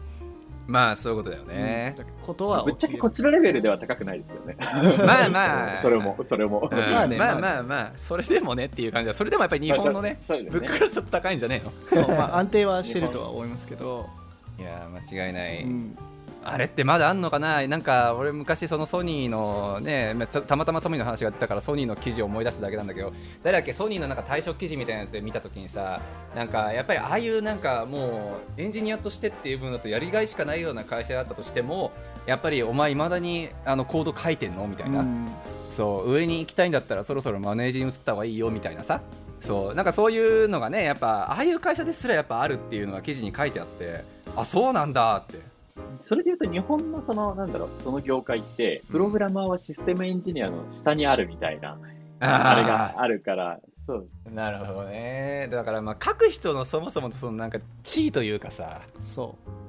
まあそういうことだよね。ことはぶっちゃけこっちのレベルでは高くないですよね。まあまあ。それも、それも。うんまあね。まあまあそれでもねっていう感じだそれでもやっぱり日本のね物価がちょっと高いんじゃねそう、まあ、安定はしてるとは思いますけど、えのいや間違いない、うんあれってまだあんのかな？なんか俺昔そのソニーのねたまたまソニーの話が出たからソニーの記事を思い出しただけなんだけど誰だっけ？ソニーのなんか退職記事みたいなやつで見た時にさなんかやっぱりああいうなんかもうエンジニアとしてっていう分だとやりがいしかないような会社だったとしてもやっぱりお前いまだにあのコード書いてんの？みたいな、うん。そう上に行きたいんだったらそろそろマネージに移った方がいいよみたいなさ。そうなんかそういうのがねやっぱああいう会社ですらやっぱあるっていうのが記事に書いてあってあそうなんだってそれで言うと、日本のその、なんだろう、その業界って、プログラマーはシステムエンジニアの下にあるみたいな、あれがあるから、そう。なるほどね。だからまあ書く人のそもそもそのなんか地位というかさ。そう。うん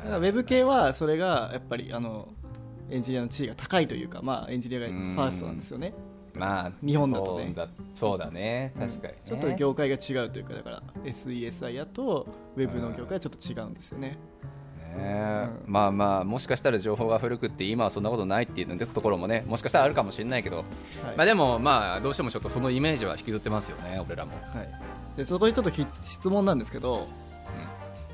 だからウェブ系はそれがやっぱりあのエンジニアの地位が高いというか、まあ、エンジニアがファーストなんですよね。まあ日本だとね。そうだそうだね。確かに、ね。ちょっと業界が違うというかだから SESI やとウェブの業界はちょっと違うんですよねねね、うん。まあまあもしかしたら情報が古くって今はそんなことないっていうところもねもしかしたらあるかもしれないけど、はい。まあでもまあどうしてもちょっとそのイメージは引きずってますよね俺らも、はい、でそこにちょっとひ質問なんですけど、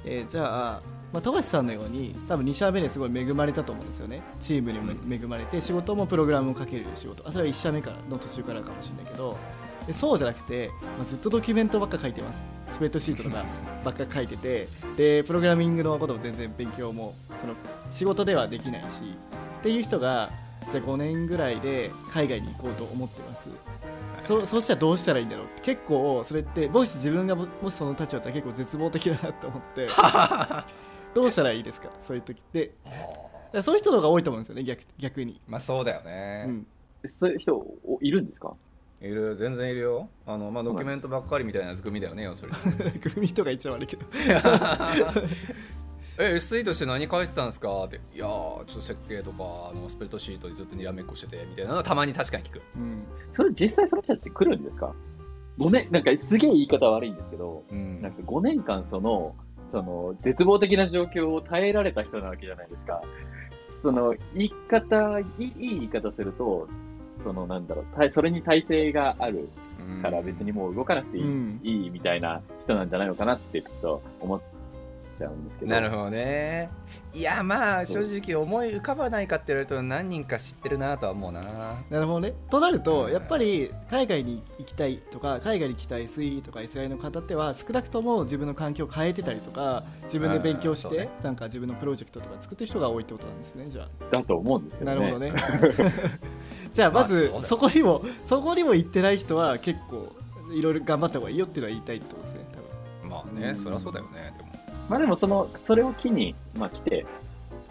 えーじゃあ、まあ、富樫さんのように多分2社目ですごい恵まれたと思うんですよね。チームにも恵まれて仕事もプログラムをかける仕事。あそれは1社目からの途中からかもしれないけどでそうじゃなくて、まあ、ずっとドキュメントばっか書いてます。スプレッドシートとかばっか書いててでプログラミングのことも全然勉強もその仕事ではできないしっていう人がじゃあ5年ぐらいで海外に行こうと思ってます。そそうしたらどうしたらいいんだろう結構それってもし自分がももしその立場だったら結構絶望的だなと思って。(laughs) どうしたらいいですか？そういう時でだからそういう人の方が多いと思うんですよね逆逆に、まあそうだよね、うん、そういう人おいるんですか？いる全然いるよ。あの、まあ、ドキュメントばっかりみたいな組だよね要するに。(laughs) 組とか言っちゃ悪いけど。(laughs) え SE として何書いてたんですか？って。いやーちょっと設計とかあのスプレッドシートでずっとにらめっこしててみたいなのはたまに確かに聞く、うん。それ実際その人たち来るんですか ?5 年、なんかすげえ言い方悪いんですけど、うん。なんか5年間その、その絶望的な状況を耐えられた人なわけじゃないですか。その言い方、いいいい言い方すると、そのなんだろう、たそれに耐性があるから別にもう動かなくていい,、うん。いいみたいな人なんじゃないのかなってちょっと思っちゃうんですけど。なるほどね。いやまあ正直思い浮かばないかって言われると何人か知ってるなとは思うな。なるほどね。となるうん。とやっぱり海外に行きたいとか海外に来た SE とか SI の方っては少なくとも自分の環境を変えてたりとか自分で勉強して、ね。なんか自分のプロジェクトとか作ってる人が多いってことなんですねじゃあ。だと思うんですけどね。なるほどね。(laughs) じゃあまずまあそこにもそこにも行ってない人は結構いろいろ頑張った方がいいよっていうのは言いたいってことですね。多分。まあねそりゃそうだよね。でもまあでもその、それを機に、まあ来て、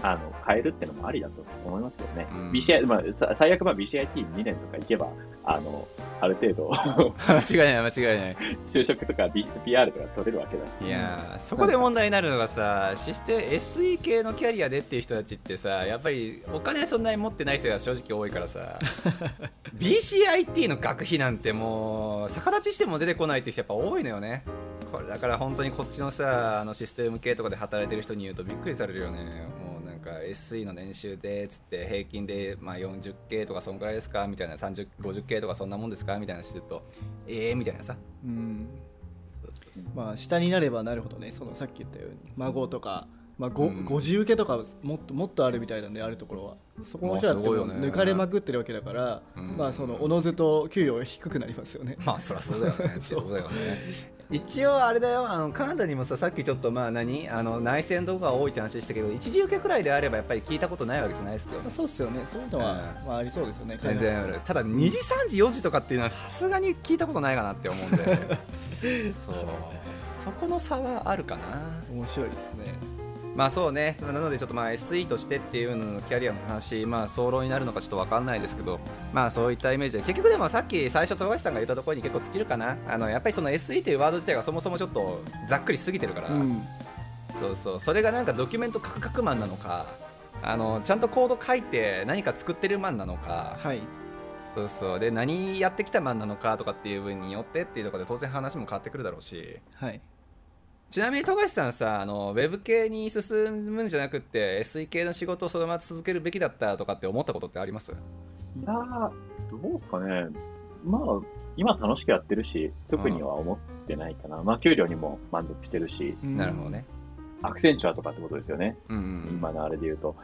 あの、変えるっていうのもありだと思いますよね。うん BCI、まあ、さ最悪まあ BCIT2 年とか行けば、あの、ある程度、(laughs) 間違いない間違いない (laughs) 就職とか B- PR とか取れるわけだし。いやーそこで問題になるのがさシステ SE 系のキャリアでっていう人たちってさやっぱりお金そんなに持ってない人が正直多いからさ (laughs) BCIT の学費なんてもう逆立ちしても出てこないって人やっぱ多いのよねこれだから本当にこっちのさあのシステム系とかで働いてる人に言うとびっくりされるよね。もうなんか SE の年収でつって平均でまあ 40K とかそんくらいですか？みたいな 3050K とかそんなもんですか？みたいな人とええー、みたいなさ。うん。まあ下になればなるほどね。そのさっき言ったように孫とか、まあ、ごうん。50受けとかもっともっとあるみたいなんであるところは。そこの人だって抜かれまくってるわけだから、うん。まあそのおのずと給与低くなりますよね。まあそりゃそうだよね。(laughs) そうだよね一応あれだよあのカナダにもささっきちょっとまあ何あの内戦とかが多いって話したけど一時受けくらいであればやっぱり聞いたことないわけじゃないですかまあそうっすよね。そういうのは、うん。まあありそうですよね。全然ある。ただ2時3時4時とかっていうのはさすがに聞いたことないかなって思うんで。(laughs) そう。そこの差はあるかな。面白いですね。まあそうね。なのでちょっとまあ SE としてっていうののキャリアの話まあ総論になるのかちょっと分かんないですけどまあそういったイメージで結局でもさっき最初富樫さんが言ったところに結構尽きるかな。あのやっぱりその SE というワード自体がそもそもちょっとざっくりしすぎてるから、うんそうそう。それがなんかドキュメントカクカクマンなのかあのちゃんとコード書いて何か作ってるマンなのか。はい。そうそう。で何やってきたマンなのかとかっていう分によってっていうところで当然話も変わってくるだろうし。はい。ちなみに富樫さんさあのウェブ系に進むんじゃなくって SE 系の仕事をそのまま続けるべきだったとかって思ったことってあります？いやー、どうですかね。まあ、今楽しくやってるし、特には思ってないかな。まあ、給料にも満足してるし、うんなるほどね、アクセンチュアとかってことですよね。うんうん今のあれで言うと。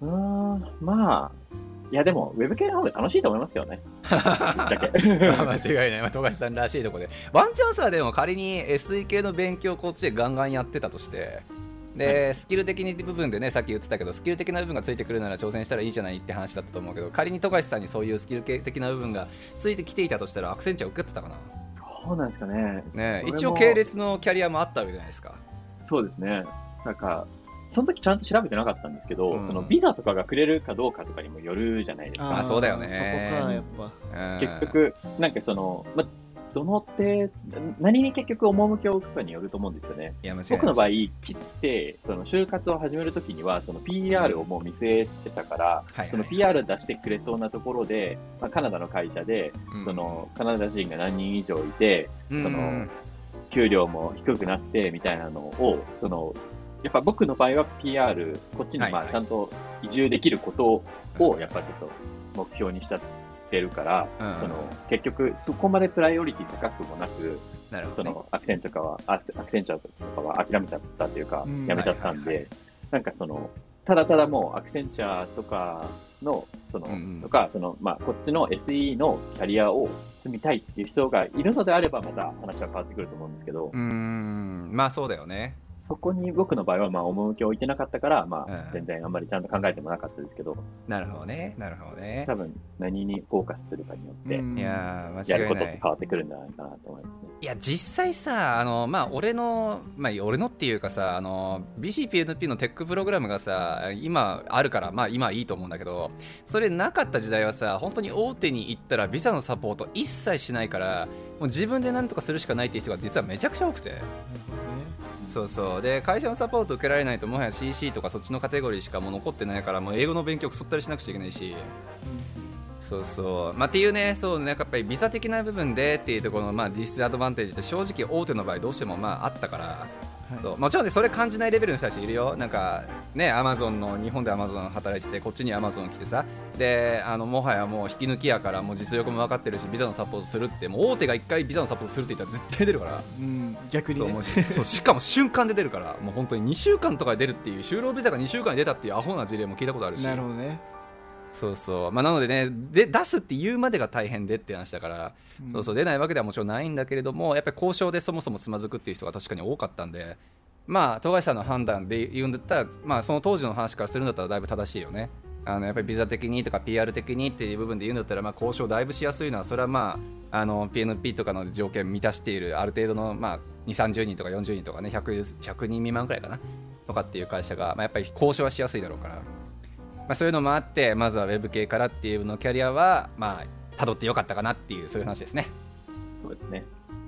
うーん、まあ、いやでも、ウェブ系の方が楽しいと思いますよね。(laughs) 間違いない、まあ、富樫さんらしいところでワンチャンさでも仮に SE 系の勉強こっちでガンガンやってたとしてで、スキル的に部分でねさっき言ってたけどスキル的な部分がついてくるなら挑戦したらいいじゃないって話だったと思うけど仮に富樫さんにそういうスキル系的な部分がついてきていたとしたらアクセンチャー受けてたかなそうなんですかね。ね一応系列のキャリアもあったわけじゃないですかそうですね。なんか、その時ちゃんと調べてなかったんですけど、うん。そのビザとかがくれるかどうかとかにもよるじゃないですか。あそうだよね。そこかやっぱ。うん。結局、なんかその、ま、どの程何に結局趣を置くかによると思うんですよね。いや間違いない。僕の場合、切って、その就活を始めるときには、その PR をもう見据えてたから、はいはい。その PR 出してくれそうなところで、まあ、カナダの会社で、うん。そのカナダ人が何人以上いて、うん。その給料も低くなってみたいなのを、そのやっぱ僕の場合は PR、こっちにまあちゃんと移住できることをやっぱりちょっと目標にしちゃってるから、うんその結局そこまでプライオリティ高くもなく、なるほど、ね。そのアクセンチャーとかは、あアクセンチャーとかは諦めちゃったっていうかうん、やめちゃったんはいはいはで、なんかその、ただただもうアクセンチャーとかの、その、うんうん。とか、その、まあ、こっちの SE のキャリアを積みたいっていう人がいるのであれば、また話は変わってくると思うんですけど。う、ーん、まあそうだよね。そこに僕の場合は、まあ、趣を置いてなかったから、まうんあ、全然あんまりちゃんと考えてもなかったですけど、なるほどね。なるほどね多。分、何にフォーカスするかによって、うんいやー、やる間違いない。ことって変わってくるんじゃないかなと思いますね。いや実際さあのまあ俺のまあ俺のっていうかさあの BCPNP のテックプログラムがさ今あるからまあ今はいいと思うんだけどそれなかった時代はさ本当に大手に行ったらビザのサポート一切しないからもう自分で何とかするしかないっていう人が実はめちゃくちゃ多くてそうそう。で会社のサポート受けられないともはや CC とかそっちのカテゴリーしかもう残ってないからもう英語の勉強くそったりしなくちゃいけないし。そうそう、まあ、っていうね、そうね、やっぱりビザ的な部分でっていうところの、まあ、ディスアドバンテージって正直大手の場合どうしてもまああったから、そう。もちろんねそれ感じないレベルの人たちいるよ。なんかねアマゾンの日本でアマゾン働いててこっちにアマゾン来てさ。であのもはやもう引き抜きやからもう実力も分かってるしビザのサポートするってもう大手が一回ビザのサポートするって言ったら絶対出るから。うん、逆にね。そうそうしかも瞬間で出るから。もう本当に2週間とかで出るっていう就労ビザが2週間に出たっていうアホな事例も聞いたことあるし。なるほどね、そうそう、まあ、なのでねで出すって言うまでが大変でって話だから、うん。そうそう。出ないわけではもちろんないんだけれどもやっぱり交渉でそもそもつまずくっていう人が確かに多かったんでまあ富樫さんの判断で言うんだったら、まあ、その当時の話からするんだったらだいぶ正しいよね。あのやっぱりビザ的にとか PR 的にっていう部分で言うんだったら、まあ、交渉だいぶしやすいのはそれはまああの PNP とかの条件満たしているある程度の、まあ、2 3 0人とか40人とかね 100, 100人未満くらいかな。とかっていう会社が、まあ、やっぱり交渉はしやすいだろうから。まあ、そういうのもあってまずはウェブ系からっていうのキャリアはまあ辿ってよかったかなっていうそういう話ですね。そうですね。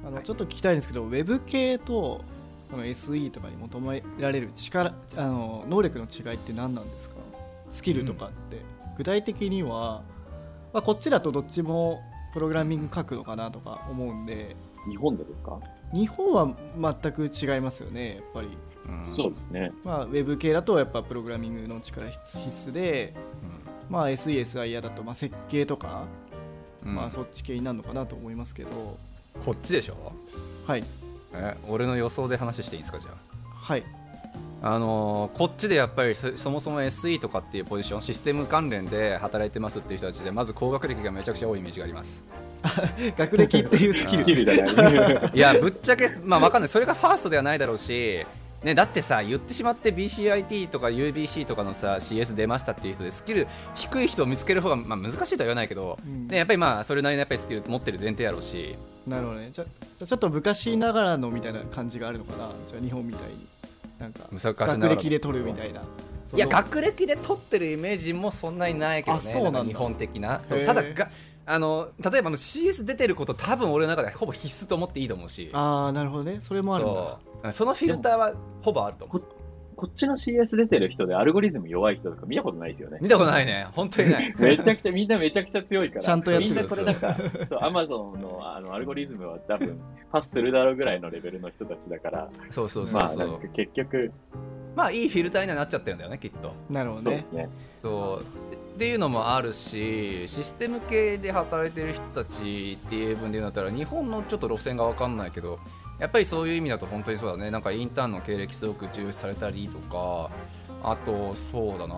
あのちょっと聞きたいんですけど、ウェブ系とこの SE とかに求められる力あの能力の違いって何なんですか？スキルとかって、具体的には、まあ、こっちだとどっちもプログラミング書くのかなとか思うんで。日本でですか、日本は全く違いますよねやっぱり、うん。そうですね。まあ、ウェブ系だとやっぱプログラミングの力必必須で、まあ、SESI だとまあ設計とか、うん。まあ、そっち系になるのかなと思いますけど。こっちでしょ？はい。え俺の予想で話していいですかじゃはい。ああのーこっちでやっぱりそそもそも SE とかっていうポジションシステム関連で働いてますっていう人たちでまず高学歴がめちゃくちゃ多いイメージがあります。(laughs) 学歴っていうスキル。(laughs) いやぶっちゃけまあわかんない。それがファーストではないだろうしね、だってさ言ってしまって BCIT とか UBC とかのさ CS 出ましたっていう人でスキル低い人を見つける方が、まあ、難しいとは言わないけど、うん。ね、やっぱりまあそれなりのやっぱりスキル持ってる前提やろうし。なるほどね。じゃじゃあちょっと昔ながらのみたいな感じがあるのかな。じゃあ日本みたいに。なんか学歴で取るみたいな。いや学歴で取ってるイメージもそんなにないけどね。日本的な。ただがあの例えば CS 出てること多分俺の中でほぼ必須と思っていいと思うし。ああなるほどね。それもあるんだそのフィルターはほぼあると思う。こっちの CS 出てる人でアルゴリズム弱い人とか見たことないですよね。見たことないね。本当にない。(laughs) めちゃくちゃ、みんなめちゃくちゃ強いから。ちゃんとやってるみんなこれなんか、そう、アマゾンのあのアルゴリズムは多分、パスするだろうぐらいのレベルの人たちだから、そうそうそうそう、まあなんか結局、まあいいフィルターにはなっちゃってるんだよねきっと。なるほどね。そう。ですね。そうっていうのもあるしシステム系で働いてる人たちっていう分で言うんだったら日本のちょっと路線が分かんないけどやっぱりそういう意味だと本当にそうだね。なんかインターンの経歴すごく重視されたりとか。あとそうだな。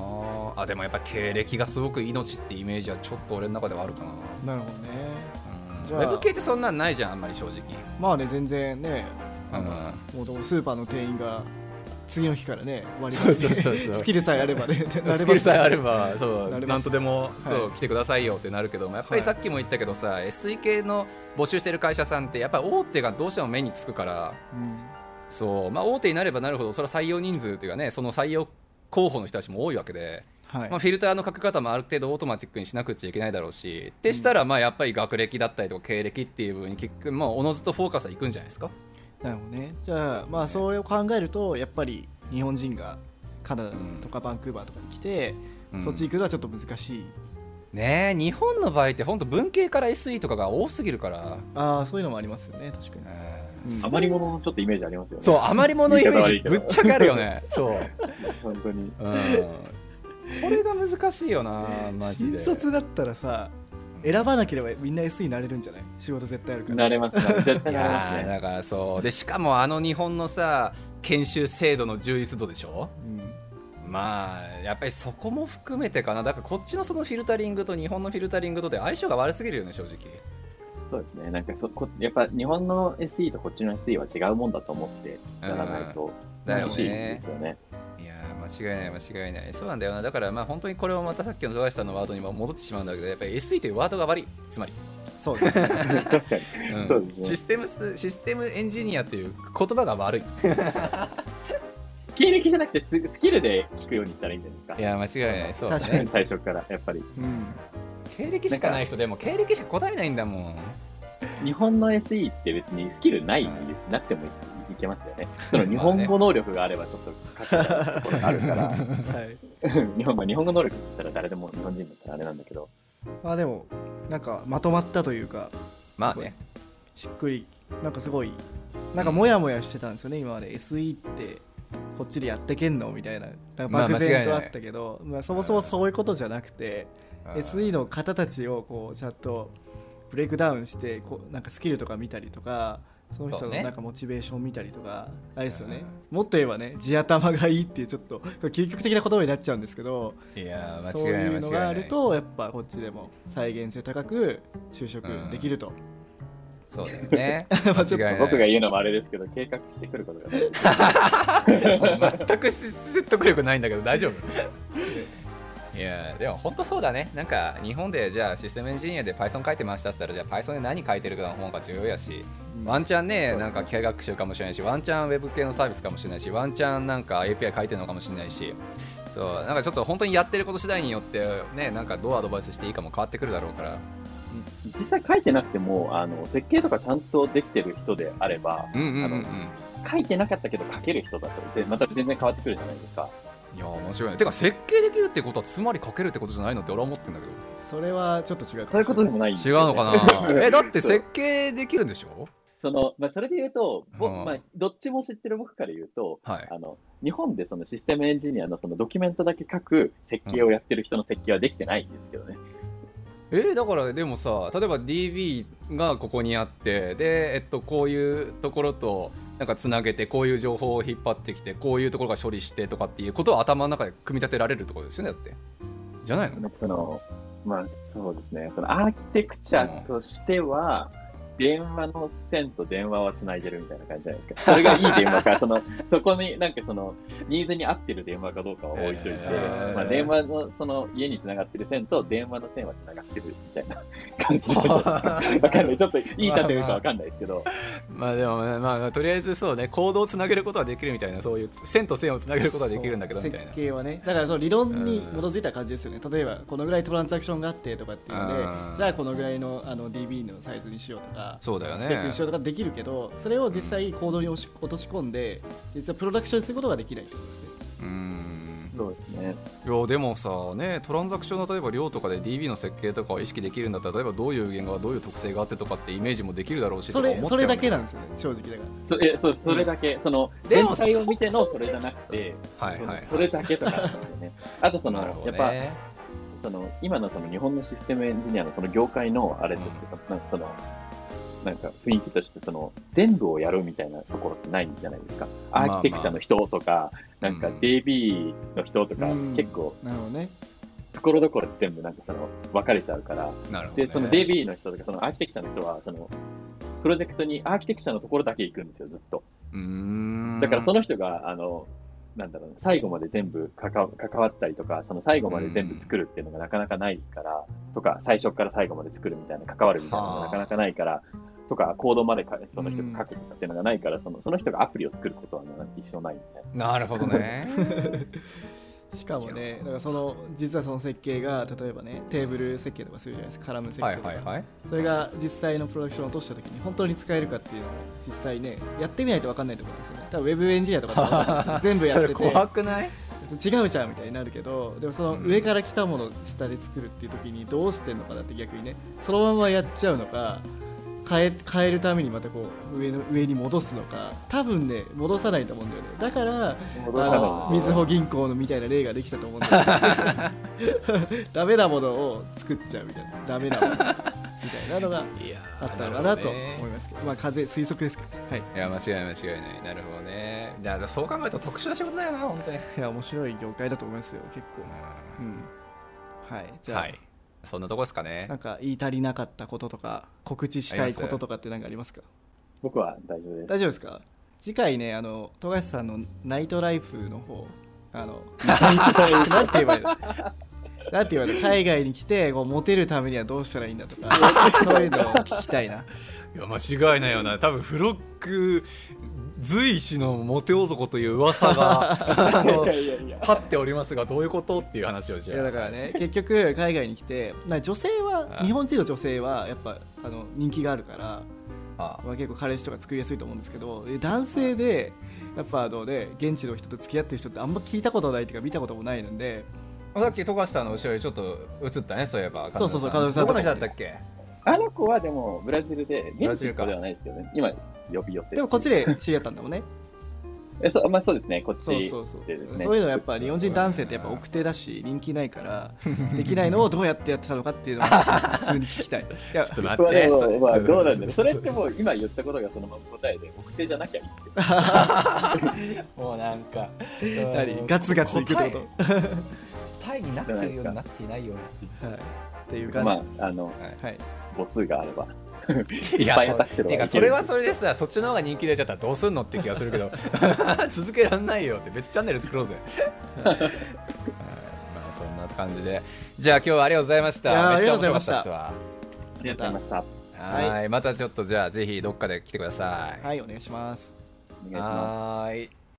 あでもやっぱ経歴がすごく命ってイメージはちょっと俺の中ではあるかな、なるほどね。うん、ウェブ系ってそんなんないじゃんあんまり正直、まあね全然ね。あのうんもうスーパーの店員が次の日からね割そうそうそうそう。スキルさえあればね (laughs) スキルさえあればそうなんとでも、そうはい。来てくださいよってなるけどもやっぱりはい。さっきも言ったけどさ、SE 系の募集してる会社さんってやっぱり大手がどうしても目につくからうん。そう、まあ、大手になればなるほどそれは採用人数っていうかねその採用候補の人たちも多いわけで、はい。まあ、フィルターの書き方もある程度オートマティックにしなくちゃいけないだろうしでしたらまあやっぱり学歴だったりとか経歴っていう部分に結局まあおのずとフォーカスはいくんじゃないですか？なるほどね。じゃあまあそれを考えるとやっぱり日本人がカナダとかバンクーバーとかに来て、うん。そっち行くのはちょっと難しい。ねえ日本の場合って本当文系から SE とかが多すぎるから。ああそういうのもありますよね確かに。うんうん。余り物のちょっとイメージありますよね。そう余り物イメージぶっちゃけあるよね。(laughs) そう、本当に。うん、これが難しいよなマジ新で卒だったらさ選ばなければみんな SE になれるんじゃない？仕事絶対あるから。なれますね。(laughs) 絶対いなれますね。だからそう。でしかもあの日本のさ研修制度の充実度でしょ？うん。まあやっぱりそこも含めてかな。だからこっちのそのフィルタリングと日本のフィルタリングとで相性が悪すぎるよね正直。そうですね。なんかそこ、やっぱ日本の SE とこっちの SE は違うもんだと思ってやらないとだよ楽しいでねすよね。間違いない間違いない。そうなんだよな。だからまあ本当にこれをまたさっきの富樫さんのワードにも戻ってしまうんだけどやっぱり SE というワードが悪い。つまり、そうです。ね (laughs) 確かに。システムスシステムエンジニアっていう言葉が悪い。経歴じゃなくてススキルで聞くようにしたらいいんじゃないいや間違いない。そうだ確かに。ねですか。最初から、やっぱり。うん。経歴しかない人でも経歴しか答えないんだもん。日本の SE って別にスキルない、なくてもいけますよね。(laughs) その日本語能力があればちょっと勝てたところがあるから、はい。日本語日本語能力って言ったら誰でも日本人だったらあれなんだけど、まあでもなんかまとまったというかまあね。しっくりなんかすごいなんかモヤモヤしてたんですよね今まで。SE ってこっちでやってけんのみたいな。漠然とあったけど、まあ、そもそもそういうことじゃなくて SE の方たちをこうちゃんとブレイクダウンしてこうなんかスキルとか見たりとかその人のなんかモチベーション見たりとか、あれですよね、もっと言えばね地頭がいいっていうちょっと究極的な言葉になっちゃうんですけどいやーそう間違いないいうのがあるとやっぱこっちでも再現性高く就職できると、そうだよね。(laughs) まあちょっと僕が言うのもあれですけど、計画してくることが。(laughs) 全く説得力ないんだけど大丈夫。いやでも本当そうだね。なんか日本でじゃあシステムエンジニアで Python 書いてましたって言ったらじゃあ Python で何書いてるかの方が重要やしワンチャンねなんか機械学習かもしれないしワンチャンウェブ系のサービスかもしれないしワンチャンなんか API 書いてるのかもしれないしそうなんかちょっと本当にやってること次第によってねなんかどうアドバイスしていいかも変わってくるだろうから。実際書いてなくても、あの、設計とかちゃんとできてる人であれば、書いてなかったけど書ける人だと、でまた全然変わってくるじゃないですか。いや面白いね。てか設計できるってことはつまり書けるってことじゃないのって俺は思ってるんだけど。それはちょっと違うかそういうことでももないんです違うのかな？えだって設計できるんでしょ？その、まあ、それで言うと、ぼうんまあ、どっちも知ってる僕から言うと、はいあの、日本でそのシステムエンジニアのそのドキュメントだけ書く設計をやってる人の設計はできてないんですけどね。えーだからでもさ例えば DB がここにあってで、えっと、こういうところとなんかつなげてこういう情報を引っ張ってきてこういうところが処理してとかっていうことは頭の中で組み立てられるってことですよねだってじゃないのその、まあ、そうですね。そのアーキテクチャとしては、電話の線と電話はつないでるみたいな感じじゃないですか。それがいい電話か、(laughs) その、そこになんかその、ニーズに合ってる電話かどうかは置いといて、えー。まあ、電話の、その、家につながってる線と電話の線はつながってるみたいな感じ (laughs) わかんない。ちょっといい例えかわかんないですけど、(laughs) まあでもね、まあ、とりあえずそうねコードをつなげることはできるみたいなそういう線と線をつなげることはできるんだけどみたいな。設計はね。だからその理論に基づいた感じですよね、例えばこのぐらいトランザクションがあってとかっていうのうんでじゃあこのぐらいのあの DB のサイズにしようとかそうだよスペックねにしようとかできるけどそれを実際コードに押し落とし込んで実はプロダクションにすることができないってことですね。うそうですね。いやでもさねトランザクションの例えば量とかで DB の設計とかを意識できるんだったら例えばどういう言語がどういう特性があってとかってイメージもできるだろうしそれそれだけなんんですよね正直だから。そえそうそれだけ、その、でも全体を見てのそれじゃなくて、そのはいはいそれだけとかなんですよね。あとその、なるほやっぱ、その今のその日本のシステムエンジニアのその業界のあれとして、なんかそのなんか雰囲気としてその全部をやるみたいなところってないんじゃないですか。まあまあ。アーキテクチャの人とか、なんかうん。DB の人とか、うん。結構なるほどねところどころで全部なんかその分かれちゃうから、なるほど、ね、で、その DB の人とか、そのアーキテクチャの人は、そのプロジェクトにアーキテクチャのところだけ行くんですよ、ずっと。うーん。だからその人が、あの、なんだろうな、最後まで全部関わ関わったりとか、その最後まで全部作るっていうのがなかなかないから、とか、最初から最後まで作るみたいな、関わるみたいなのがなかなかないから、とか、コードまでかその人が書くとかっていうのがないから、そのその人がアプリを作ることはな一緒ないみたいな。なるほどね。(laughs) しかもねだからその実はその設計が例えばねテーブル設計とかするじゃないですか。カラム設計はいとか、はいはいそれが実際のプロダクションを落とした時に本当に使えるかっていうのを実際ねやってみないと分かんないところですよね。多分ウェブエンジニアとか (laughs) 全部やってて。それ怖くない？違うじゃんみたいになるけどでもその上から来たものを下で作るっていう時にどうしてんのかなって逆にねそのままやっちゃうのか変え変えるためにまたこう上の上に戻すのか多分ね戻さないと思うんだよね。だからあのみずほ銀行のみたいな例ができたと思うんだよね。(laughs) ダメなものを作っちゃうみたいな。ダメなものみたいなのがあったのかなと思いますけど。まあ風推測ですけどねはい。いや間違い間違いない。なるほどね。いやそう考えると特殊な仕事だよな本当に。いや面白い業界だと思いますよ結構。うん。はい。じゃあ、はいそんなとこですかね。なんか言い足りなかったこととか告知したいこととかって何かありますか？僕は大丈夫です。大丈夫ですか？次回ねあの富樫さんのナイトライフの方あのなんて言えばいいの？なんて言えばいいの？海外に来てこうモテるためにはどうしたらいいんだとか (laughs) そういうのを聞きたいな。いや間違いないよな。多分フロック随一のモテ男という噂が。(laughs) 立っておりますがどういうことっていう話をじゃあ。いやだからね結局海外に来てな女性はあ日本人の女性はやっぱあの人気があるからあまあ、結構彼氏とか作りやすいと思うんですけどえ男性でやっぱあのね現地の人と付き合ってる人ってあんま聞いたことないっていうか見たこともないのでさっき富樫さんの後ろにちょっと映ったねそういえば。そうそうそう彼女さんどこの人だったっけ？あの子はでもブラジルで、ブラジルか。現地の子ではないですよね。今、呼び寄せ。でもこっちで知り合ったんだもんね。え (laughs) そうまあそうですね、こっちそうそうそう。でですね。そういうのやっぱ日本人男性ってやっぱ奥手だし人気ないから (laughs) できないのをどうやってやってたのかっていうのを普通に聞きたい。いや (laughs) ちょっと待まあって。まあどうなんだろう。それってもう今言ったことがそのまま答えで、特定じゃなきゃいいって。もうなんか何？ガツガツいくってこと？答えになってるようになっていないようはい。っていう感まじあ、あの、はい。母数があれば。(laughs) いっぱい渡してるてかそれはそれでさそっちの方が人気出ちゃったらどうすんのって気がするけど (laughs) 続けらんないよって別チャンネル作ろうぜ。(laughs) はい。まあそんな感じで。じゃあ今日はありがとうございました。めっちゃ面白かっありがとうございました。たっすわありがとうございました。はい。またちょっとじゃあぜひどっかで来てください。はいお願いします。お願いします。はーい